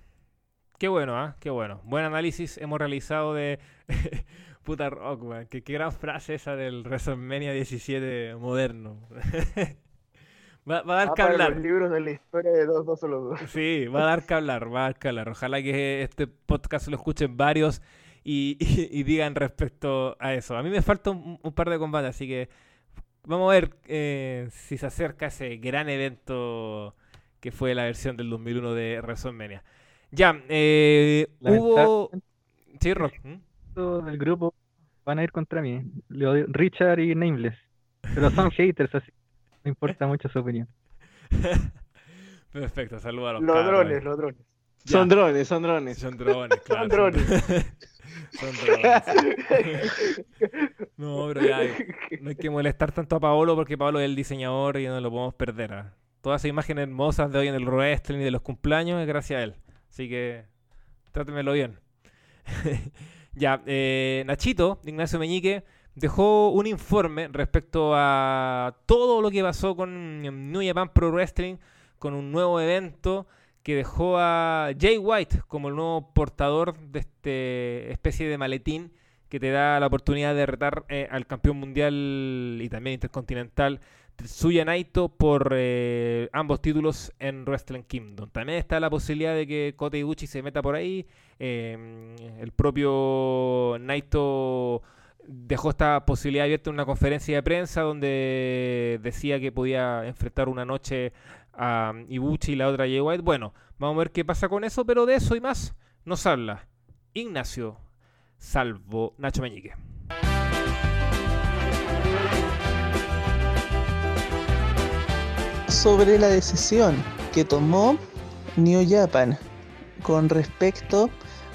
Qué bueno, ¿ah? Qué bueno. Buen análisis hemos realizado de Puta Rock, man. Qué, qué gran frase esa del WrestleMania 17 moderno. va, va a dar que Ah, para hablar. los libros de la historia de dos, dos solo dos. Sí, va a dar que hablar, va a dar que hablar. Ojalá que este podcast lo escuchen varios y, y- y digan respecto a eso. A mí me falta un, un par de combates, así que vamos a ver eh, si se acerca ese gran evento que fue la versión del 2001 de WrestleMania. Ya, eh, hubo... Sí, Rock. ¿Mm? Del grupo van a ir contra mí. Richard y Nameless. Pero son haters, así. No importa mucho su opinión. Perfecto, saludos a los Los drones, los drones. Ya. Son drones, son drones. Son drones, claro. Son drones. Son drones. No, pero ya no hay que molestar tanto a Paolo porque Paolo es el diseñador y no lo podemos perder. ¿ah? Todas esas imágenes hermosas de hoy en el wrestling y de los cumpleaños es gracias a él. Así que trátemelo bien. ya, eh, Nachito, Ignacio Meñique, dejó un informe respecto a todo lo que pasó con New Japan Pro Wrestling, con un nuevo evento que dejó a Jay White como el nuevo portador de este especie de maletín que te da la oportunidad de retar eh, al campeón mundial y también intercontinental Tetsuya Naito por eh, ambos títulos en Wrestling Kingdom. También está la posibilidad de que Kota Ibushi se meta por ahí. eh, el propio Naito dejó esta posibilidad abierta en una conferencia de prensa donde decía que podía enfrentar una noche a Ibuchi y la otra a Jay White. Bueno, vamos a ver qué pasa con eso, pero de eso y más nos habla Ignacio Salvo Nacho Meñique. sobre la decisión que tomó New Japan con respecto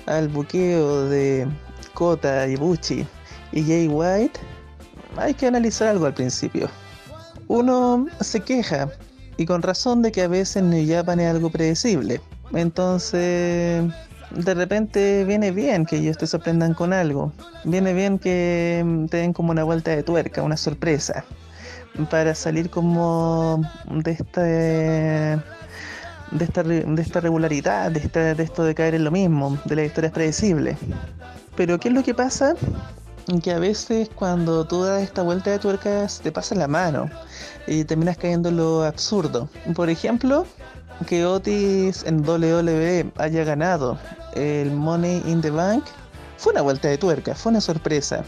al buqueo de Kota Ibuchi y Jay White, hay que analizar algo al principio. Uno se queja, y con razón de que a veces New Japan es algo predecible. Entonces, de repente viene bien que ellos te sorprendan con algo. Viene bien que mm, te den como una vuelta de tuerca, una sorpresa para salir como de esta de esta, de esta regularidad, de, esta- de esto de caer en lo mismo, de las historias predecibles. Pero ¿qué es lo que pasa? Que a veces cuando tú das esta vuelta de tuercas te pasa la mano y terminas cayendo en lo absurdo. Por ejemplo, que Otis en WWE haya ganado el Money in the Bank fue una vuelta de tuerca, fue una sorpresa,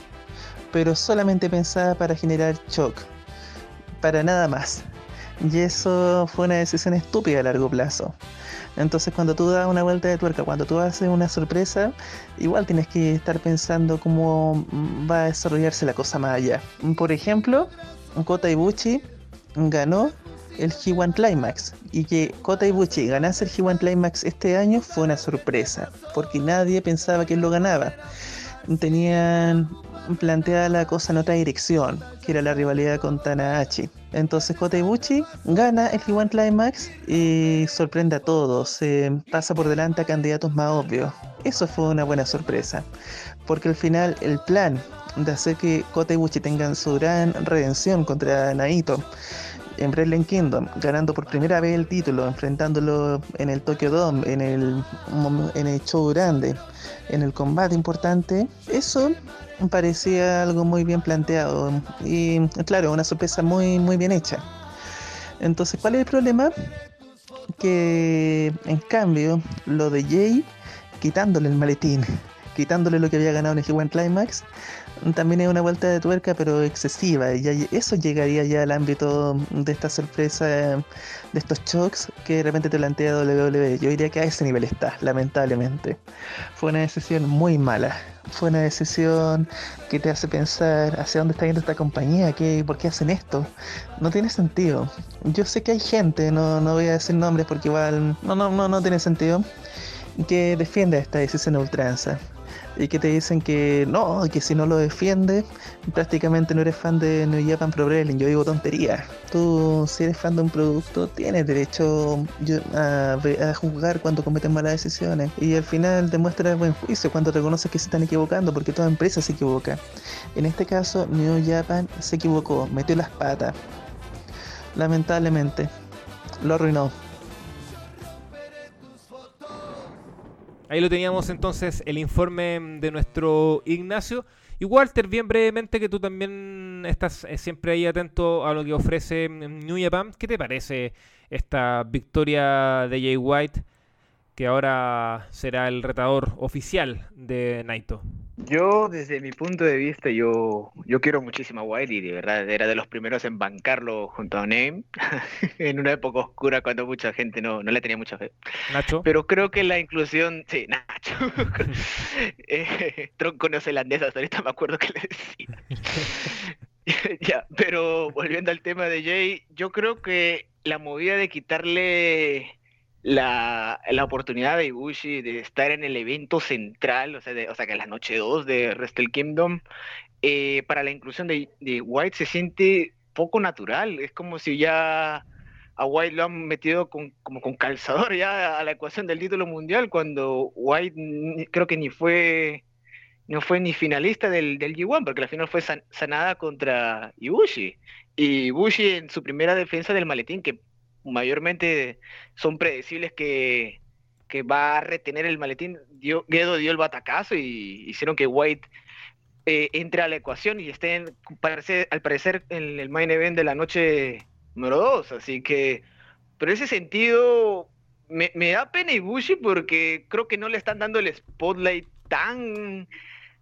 pero solamente pensada para generar shock para nada más. Y eso fue una decisión estúpida a largo plazo. Entonces cuando tú das una vuelta de tuerca, cuando tú haces una sorpresa, igual tienes que estar pensando cómo mm, va a desarrollarse la cosa más allá. Por ejemplo, Kota Ibuchi ganó el G1 Climax y que Kota Ibuchi ganase el G1 Climax este año fue una sorpresa porque nadie pensaba que él lo ganaba. Tenían plantea la cosa en otra dirección, que era la rivalidad con Tanahashi. Entonces Kota Ibushi gana el G1 Climax y sorprende a todos, pasa por delante a candidatos más obvios. Eso fue una buena sorpresa, porque al final el plan de hacer que Kota Ibushi tenga su gran redención contra Naito en Wrestling Kingdom, ganando por primera vez el título, enfrentándolo en el Tokyo Dome, en el, en el show grande, en el combate importante, eso parecía algo muy bien planteado y claro, una sorpresa muy, muy bien hecha. Entonces, ¿cuál es el problema? Que en cambio, lo de Jay, quitándole el maletín, quitándole lo que había ganado en el G1 Climax, también es una vuelta de tuerca, pero excesiva. Y eso llegaría ya al ámbito de esta sorpresa, de estos shocks que de repente te plantea WWE. Yo diría que a ese nivel está, lamentablemente. Fue una decisión muy mala. Fue una decisión que te hace pensar hacia dónde está yendo esta compañía, ¿Qué, por qué hacen esto. No tiene sentido. Yo sé que hay gente, no, no voy a decir nombres porque igual no, no, no, no tiene sentido, que defiende esta decisión a ultranza y que te dicen que no, que si no lo defiendes, prácticamente no eres fan de New Japan Pro Wrestling. Yo digo tontería. Tú, si eres fan de un producto, tienes derecho a, a juzgar cuando cometen malas decisiones. Y al final demuestra buen juicio cuando reconoces que se están equivocando, porque toda empresa se equivoca. En este caso, New Japan se equivocó, metió las patas. Lamentablemente, lo arruinó. Ahí lo teníamos entonces el informe de nuestro Ignacio. Y Walter, bien brevemente, que tú también estás eh, siempre ahí atento a lo que ofrece mm, New Japan. ¿Qué te parece esta victoria de Jay White, que ahora será el retador oficial de Naito? Yo, desde mi punto de vista, yo, yo quiero muchísimo a Wiley, de verdad, era de los primeros en bancarlo junto a Name, en una época oscura cuando mucha gente no, no le tenía mucha fe. Nacho. Pero creo que la inclusión, sí, Nacho, eh, tronco neozelandés, hasta ahorita me acuerdo que le decía. ya, pero volviendo al tema de Jay, yo creo que la movida de quitarle la, la oportunidad de Ibushi de estar en el evento central, o sea, de- o sea que la noche 2 de Wrestle Kingdom, eh, para la inclusión de, White se siente poco natural. Es como si ya a White lo han metido con, como con calzador ya a la ecuación del título mundial, cuando White creo que ni fue no fue ni finalista del, del G1, porque la final fue san- sanada contra Ibushi. Y Ibushi en su primera defensa del maletín, que mayormente son predecibles que, que va a retener el maletín, dio, Gedo dio el batacazo y hicieron que White eh, entre a la ecuación y esté parece- al parecer en el main event de la noche número 2. Así que, pero ese sentido, me, me da pena Ibushi porque creo que no le están dando el spotlight tan,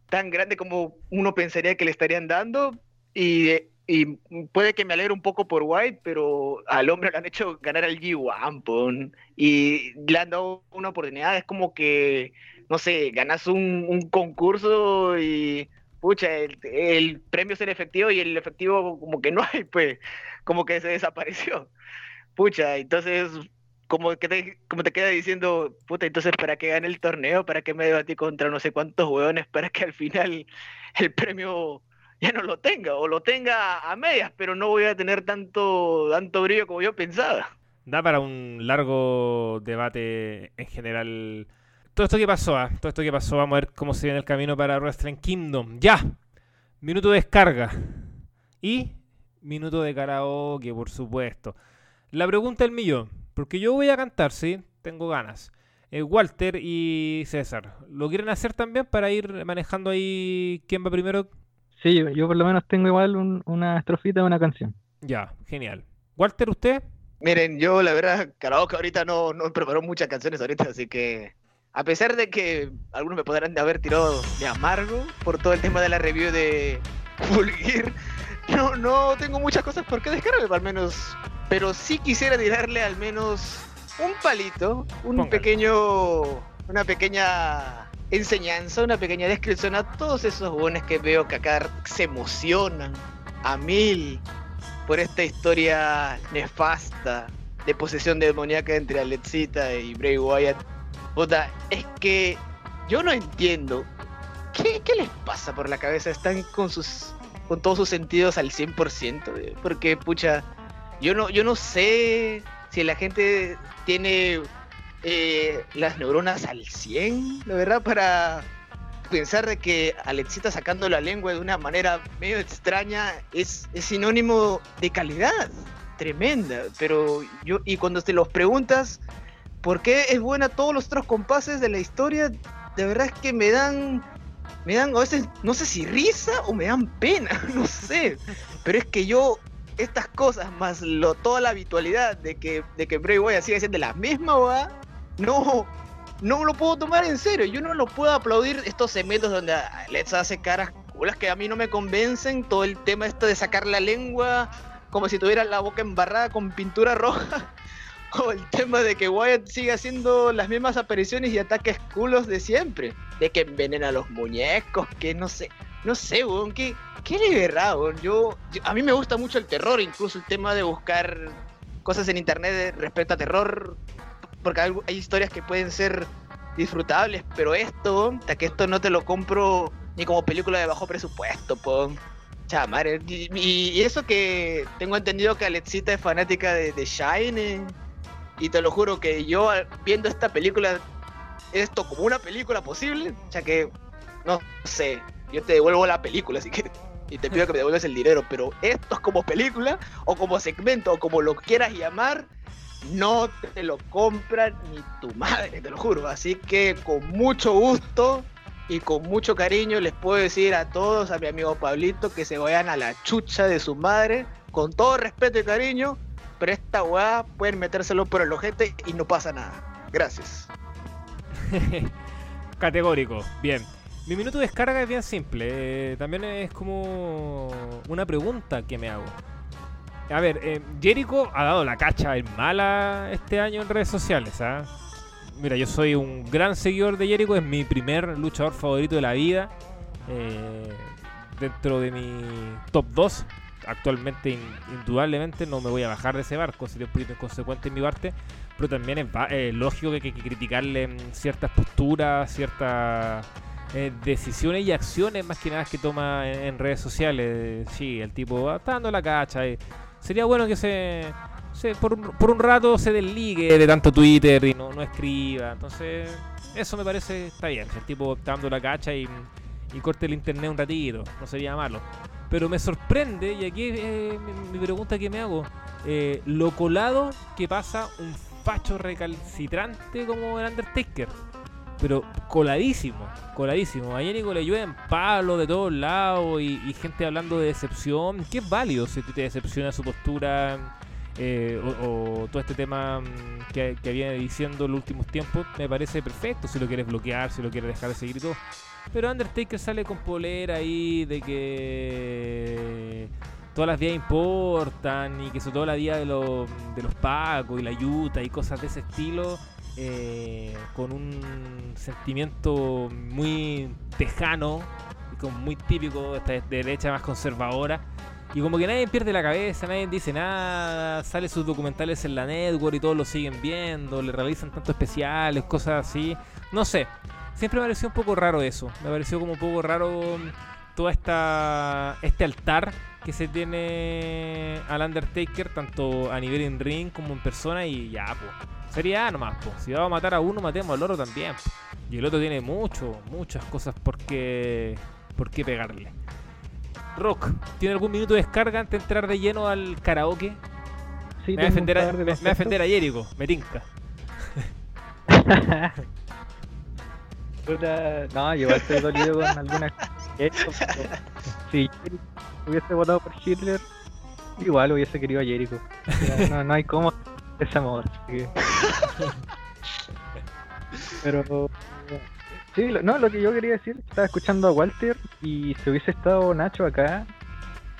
tan grande como uno pensaría que le estarían dando. Y, y puede que me alegre un poco por White, pero al hombre le han hecho ganar al G1 pon, y le han dado una oportunidad. Es como que, no sé, ganas un, un concurso y pucha, el, el premio es el efectivo y el efectivo como que no hay, pues, como que se desapareció. Pucha, entonces, como que te, como te queda diciendo, puta, entonces, ¿para qué gane el torneo? ¿Para qué me debatí contra no sé cuántos hueones? Para que al final el premio ya no lo tenga, o lo tenga a medias, pero no voy a tener tanto, tanto brillo como yo pensaba. Da para un largo debate en general. Todo esto que pasó, ah, todo esto que pasó, vamos a ver cómo se viene el camino para Wrestling Kingdom. Ya, minuto de descarga. Y minuto de karaoke, por supuesto. La pregunta del millón, porque yo voy a cantar, ¿sí? Tengo ganas. Eh, Walter y César, ¿lo quieren hacer también para ir manejando ahí quién va primero? Sí, yo, yo por lo menos tengo igual un- una estrofita de una canción. Ya, genial. Walter, ¿usted? Miren, yo la verdad, karaoke ahorita no, no preparó muchas canciones ahorita, así que a pesar de que algunos me podrán haber tirado de amargo por todo el tema de la review de Full Gear, no, no tengo muchas cosas por qué descargar, al menos, pero sí quisiera tirarle al menos un palito, un Póngale. pequeño, una pequeña enseñanza, una pequeña descripción a todos esos buenos que veo que acá se emocionan a mil por esta historia nefasta de posesión demoníaca entre Alexita y Bray Wyatt. Puta, es que yo no entiendo ¿qué, qué les pasa por la cabeza? Están con sus con todos sus sentidos al 100%, eh, porque pucha, yo no yo no sé si la gente tiene eh, las neuronas al 100, la verdad, para pensar de que Alexita sacando la lengua de una manera medio extraña es, es sinónimo de calidad tremenda. Pero yo, y cuando te los preguntas por qué es buena todos los otros compases de la historia, de verdad es que me dan, me dan a veces, no sé si risa o me dan pena, no sé. Pero es que yo, estas cosas, más lo, toda la habitualidad de que, de que Bray Wyatt sigue siendo la misma, ¿va? No, no lo puedo tomar en serio. Yo no lo puedo aplaudir estos segmentos donde Alexa hace caras culas que a mí no me convencen. Todo el tema esto de sacar la lengua como si tuviera la boca embarrada con pintura roja. O el tema de que Wyatt sigue haciendo las mismas apariciones y ataques culos de siempre. De que envenena a los muñecos, que no sé. No sé, weón, ¿qué, qué verá, weón? Yo, yo- a mí me gusta mucho el terror, incluso el tema de buscar cosas en internet respecto a terror porque hay, historias que pueden ser disfrutables, pero esto, hasta que esto no te lo compro ni como película de bajo presupuesto, po. Chamare. Y, eso que tengo entendido que Alexita es fanática de, de Shine. Y te lo juro que yo viendo esta película, esto como una película posible, ya que, no sé, yo te devuelvo la película si quieres. Y te pido que me devuelvas el dinero, pero esto es como película, o como segmento, o como lo quieras llamar, no te lo compran ni tu madre, te lo juro. Así que con mucho gusto y con mucho cariño les puedo decir a todos, a mi amigo Pablito, que se vayan a la chucha de su madre, con todo respeto y cariño, pero esta weá pueden metérselo por el ojete y no pasa nada. Gracias. Categórico, bien. Mi minuto de descarga es bien simple. eh, también es como una pregunta que me hago. A ver, eh, Jericho ha dado la cacha en mala este año en redes sociales. ¿ah? Mira, yo soy un gran seguidor de Jericho, es mi primer luchador favorito de la vida. eh, dentro de mi top 2. Actualmente, in- indudablemente, no me voy a bajar de ese barco, sería un poquito inconsecuente en mi parte. Pero también es eh, lógico que hay que criticarle ciertas posturas, ciertas eh, decisiones y acciones más que nada que toma en, redes sociales. Sí, el tipo está dando la cacha. y sería bueno que se, se- por, un, por un rato se desligue de tanto Twitter y no, no escriba. Entonces, eso me parece está bien. El tipo está dando la cacha y, y corte el internet un ratito. No sería malo. Pero me sorprende, y aquí eh, mi, mi pregunta que me hago, eh, lo colado que pasa un facho recalcitrante como el Undertaker. Pero coladísimo, coladísimo. A Jericho le llueven palos de todos lados y, gente hablando de decepción. Que es válido si te decepciona su postura eh, o, todo este tema mm, que, viene diciendo en los últimos tiempos. Me parece perfecto si lo quieres bloquear, si lo quieres dejar de seguir y todo. Pero Undertaker sale con polera ahí de que todas las vías importan y que sobre todo la vía de, los de los pacos y la yuta y cosas de ese estilo eh, con un sentimiento muy tejano y como muy típico esta derecha más conservadora. Y como que nadie pierde la cabeza, nadie dice nada, sale sus documentales en la network y todos lo siguen viendo, le realizan tantos especiales, cosas así, no sé, siempre me pareció un poco raro eso, me pareció como un poco raro toda esta este altar que se tiene al Undertaker tanto a nivel en ring como en persona y ya pues sería nomás pues si vamos a matar a uno matemos al otro también po. y el otro tiene mucho muchas cosas por qué por qué pegarle Rock ¿tiene algún minuto de descarga antes de entrar de lleno al karaoke? Sí, me va defender a, me, me va a conceptos. defender a Jericho me tinca no, yo estoy dolido con algunas Jericho, pero Si Jericho hubiese votado por Hitler, igual hubiese querido a Jericho. O sea, No, no hay cómo ese amor. que- Pero sí, lo- no, lo que yo quería decir, estaba escuchando a Walter y si hubiese estado Nacho acá,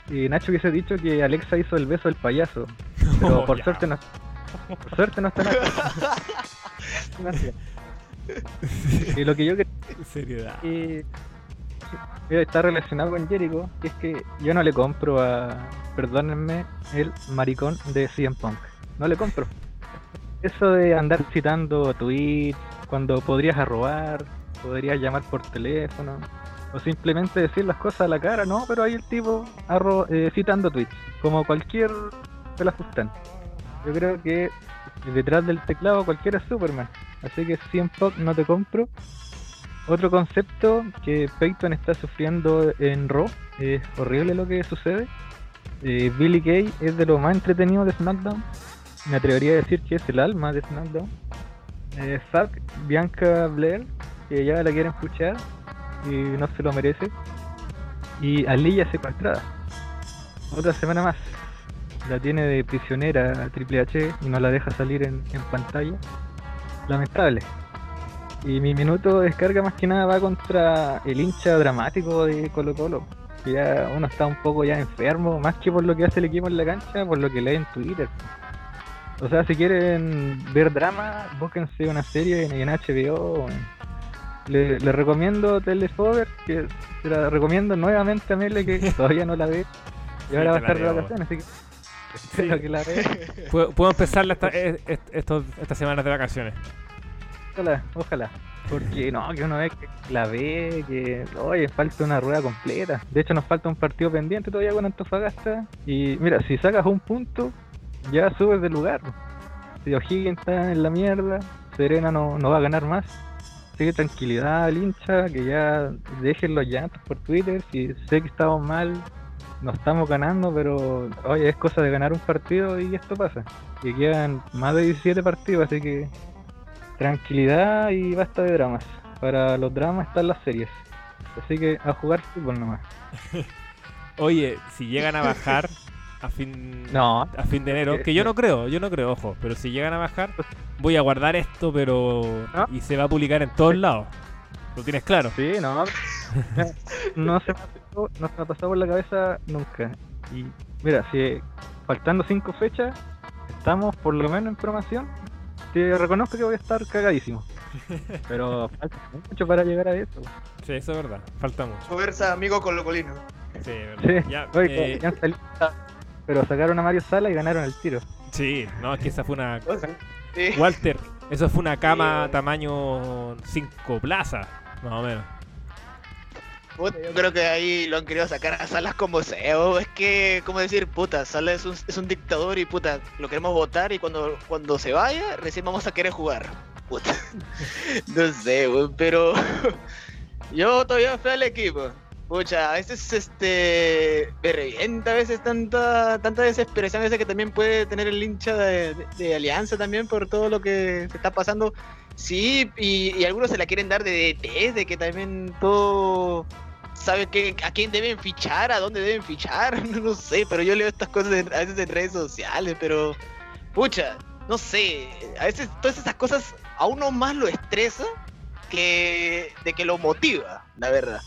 y Nacho hubiese dicho que Alexa hizo el beso del payaso. Pero Oh, por suerte no por suerte no está Nacho. Gracias. Y lo que yo quería seriedad que eh, está relacionado con Jericho, que es que yo no le compro a, perdónenme, el maricón de CM Punk. No le compro. Eso de andar citando tweets cuando podrías arrobar, podrías llamar por teléfono. O simplemente decir las cosas a la cara, no, pero ahí el tipo arro- eh, citando tweets, como cualquier pelafustán. Yo creo que detrás del teclado cualquiera es Superman. Así que 100 Pop no te compro. Otro concepto que Peyton está sufriendo en Raw, es horrible lo que sucede. Eh, Billy Kay es de lo más entretenido de SmackDown. Me atrevería a decir que es el alma de SmackDown. Eh, Bianca Blair, que ya la quieren escuchar y no se lo merece. Y Aliyah secuestrada. Otra semana más. La tiene de prisionera Triple H y no la deja salir en pantalla. Lamentable. Y mi minuto de descarga más que nada va contra el hincha dramático de Colo Colo. Que ya uno está un poco ya enfermo, más que por lo que hace el equipo en la cancha, por lo que lee en Twitter. O sea, si quieren ver drama, búsquense una serie en, en HBO. Le, le recomiendo Telefover, que se la recomiendo nuevamente a Mele, que todavía no la ve. Y ahora va a estar de vacaciones, así que espero que la vea. Puedo, puedo empezar la- esta- eh, est- estos- estas semanas de vacaciones. Ojalá, ojalá. Porque no, que uno ve que la ve, que oye, falta una rueda completa. De hecho, nos falta un partido pendiente todavía con Antofagasta. Y mira, si sacas un punto, ya subes del lugar. Si O'Higgins está en la mierda, Serena no, no va a ganar más. Así que tranquilidad al hincha, que ya dejen los llantos por Twitter. Si sé que estamos mal, no estamos ganando, pero oye, es cosa de ganar un partido y esto pasa. Y quedan más de 17 partidos, así que tranquilidad y basta de dramas. Para los dramas están las series. Así que a jugar fútbol nomás. Oye, si llegan a bajar a fin, No, a fin de enero, que yo no creo, yo no creo, ojo, pero si llegan a bajar, voy a guardar esto, pero... ¿Ah? Y se va a publicar en todos lados. ¿Lo tienes claro? sí, no. no, se me ha pasado, no se me ha pasado por la cabeza nunca. Y mira, si faltando cinco fechas, estamos por lo menos en promoción, te reconozco que voy a estar cagadísimo. Pero falta mucho para llegar a eso. Sí, eso es verdad, falta mucho. Fuerza, amigo colocolino. Sí, es Sí, verdad. Ya, oye, eh, ya pero sacaron a Mario Sala y ganaron el tiro. sí, no, es que esa fue una... Sí. Walter, eso fue una cama Sí. tamaño 5 plazas, más o menos. Yo creo que ahí lo han querido sacar a Salas como CEO. Es que, como decir, puta, Salas es un, es un dictador y puta, lo queremos votar y cuando, cuando se vaya, recién vamos a querer jugar. Puta. No sé, weón, pero yo todavía fui al equipo. Pucha, a veces este me revienta a veces tanta, tanta desesperación a veces que también puede tener el hincha de Alianza también por todo lo que se está pasando. Sí, y, y algunos se la quieren dar de DT, de que también todo sabe que, a quién deben fichar, a dónde deben fichar, no sé, pero yo leo estas cosas a veces en redes sociales, pero pucha, no sé, a veces todas esas cosas a uno más lo estresa que de que lo motiva, la verdad.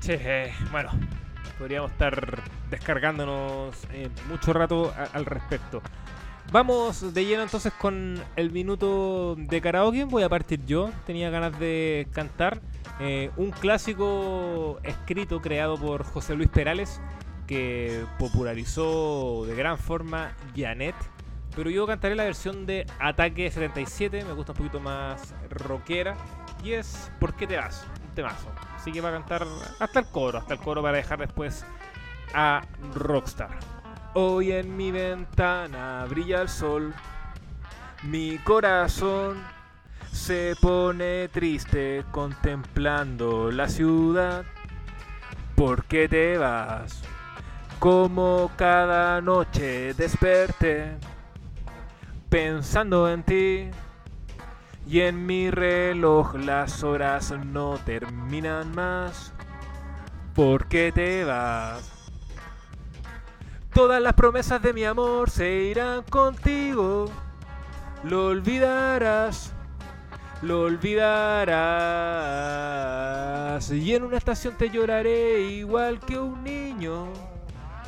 Che, eh, bueno, podríamos estar descargándonos eh, mucho rato al respecto. Vamos de lleno entonces con el minuto de karaoke. Voy a partir yo. Tenía ganas de cantar eh, un clásico escrito creado por José Luis Perales que popularizó de gran forma Janet. Pero yo cantaré la versión de Ataque 77. Me gusta un poquito más rockera. Y es ¿Por qué te vas? Un temazo. Así que va a cantar hasta el coro, hasta el coro para dejar después a Rockstar. Hoy en mi ventana brilla el sol, mi corazón se pone triste contemplando la ciudad. ¿Por qué te vas? Como cada noche desperté pensando en ti. Y en mi reloj las horas no terminan más. ¿Por qué te vas? Todas las promesas de mi amor se irán contigo. Lo olvidarás. Lo olvidarás. Y en una estación te lloraré igual que un niño.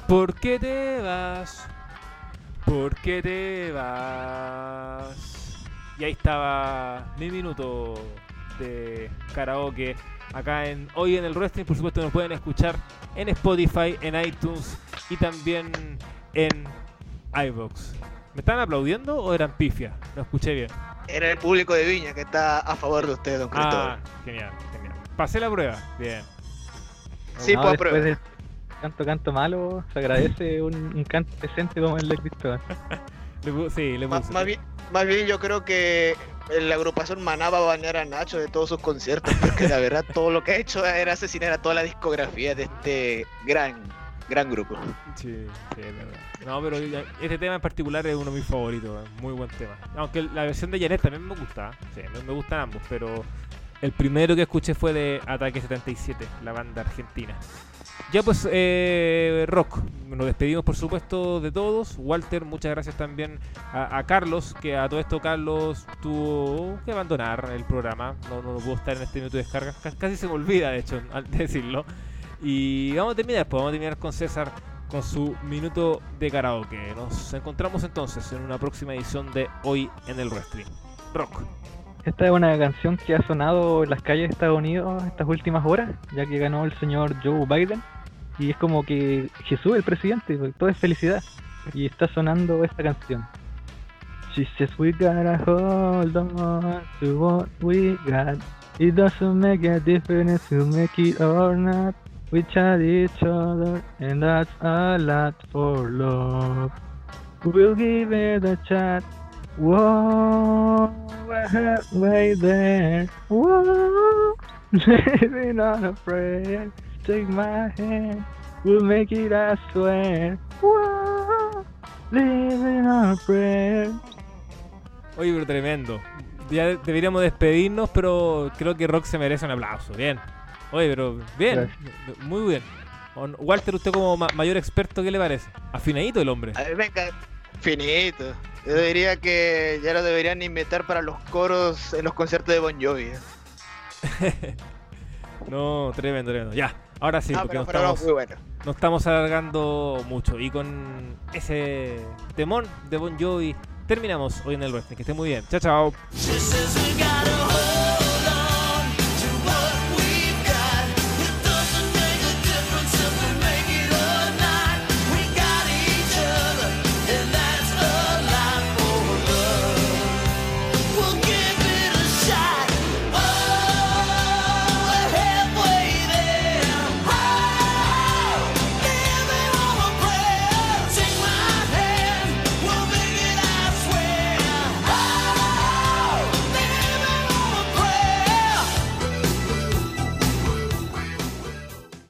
¿Por qué te vas? ¿Por qué te vas? Y ahí estaba mi minuto de karaoke acá en Hoy en el Wrestling. Por supuesto, nos pueden escuchar en Spotify, en iTunes y también en iVoox. ¿Me están aplaudiendo o eran pifias? No escuché bien. Era el público de Viña que está a favor de usted, don Cristóbal. Ah, genial, genial. Pasé la prueba. Bien. Sí, No, pues tanto canto malo, se agradece un, un canto decente como el de Cristóbal. Sí, le puse. Más, bien, más bien yo creo que la agrupación Maná va a banear a Nacho de todos sus conciertos, porque la verdad todo lo que ha hecho era asesinar a toda la discografía de este gran, gran grupo. Sí, sí, es verdad. No, pero este tema en particular es uno de mis favoritos, es muy buen tema. Aunque la versión de Janet también me gusta, sí, me, me gustan ambos, pero el primero que escuché fue de Ataque 77, la banda argentina. Ya pues, eh, Rock, nos despedimos por supuesto de todos. Walter, muchas gracias también a, a Carlos, que a todo esto Carlos tuvo que abandonar el programa, no, no pudo estar en este minuto de descarga, Ca- casi se me olvida de hecho al decirlo. Y vamos a terminar, pues vamos a terminar con César con su minuto de karaoke. Nos encontramos entonces en una próxima edición de Hoy en el Wrestling. Rock. Esta es una canción que ha sonado en las calles de Estados Unidos estas últimas horas, ya que ganó el señor Joe Biden. Y es como que Jesús, el presidente, pues, todo es felicidad. Y está sonando esta canción. She says we gotta hold on to what we got. It doesn't make a difference to make it or not. We chat each other, and that's a lot for love. We'll give it a shot. Whoa, way there. Whoa, living on a prayer. Take my hand, we'll make it, I swear. Whoa, living on a prayer. Oye, pero tremendo. Ya de- deberíamos despedirnos, pero creo que Rock se merece un aplauso. Bien. Oye, pero bien. Muy bien. Walter, usted como ma- mayor experto, ¿qué le parece? Afinadito el hombre. A mí me encanta. Finito. Yo diría que ya lo deberían inventar para los coros en los conciertos de Bon Jovi. No, tremendo, tremendo. Ya, ahora sí, Ah, porque pero, nos pero no, estamos, muy bueno. nos estamos alargando mucho. Y con ese temón de Bon Jovi terminamos hoy en el wrestling. Que esté muy bien. Chao, chao.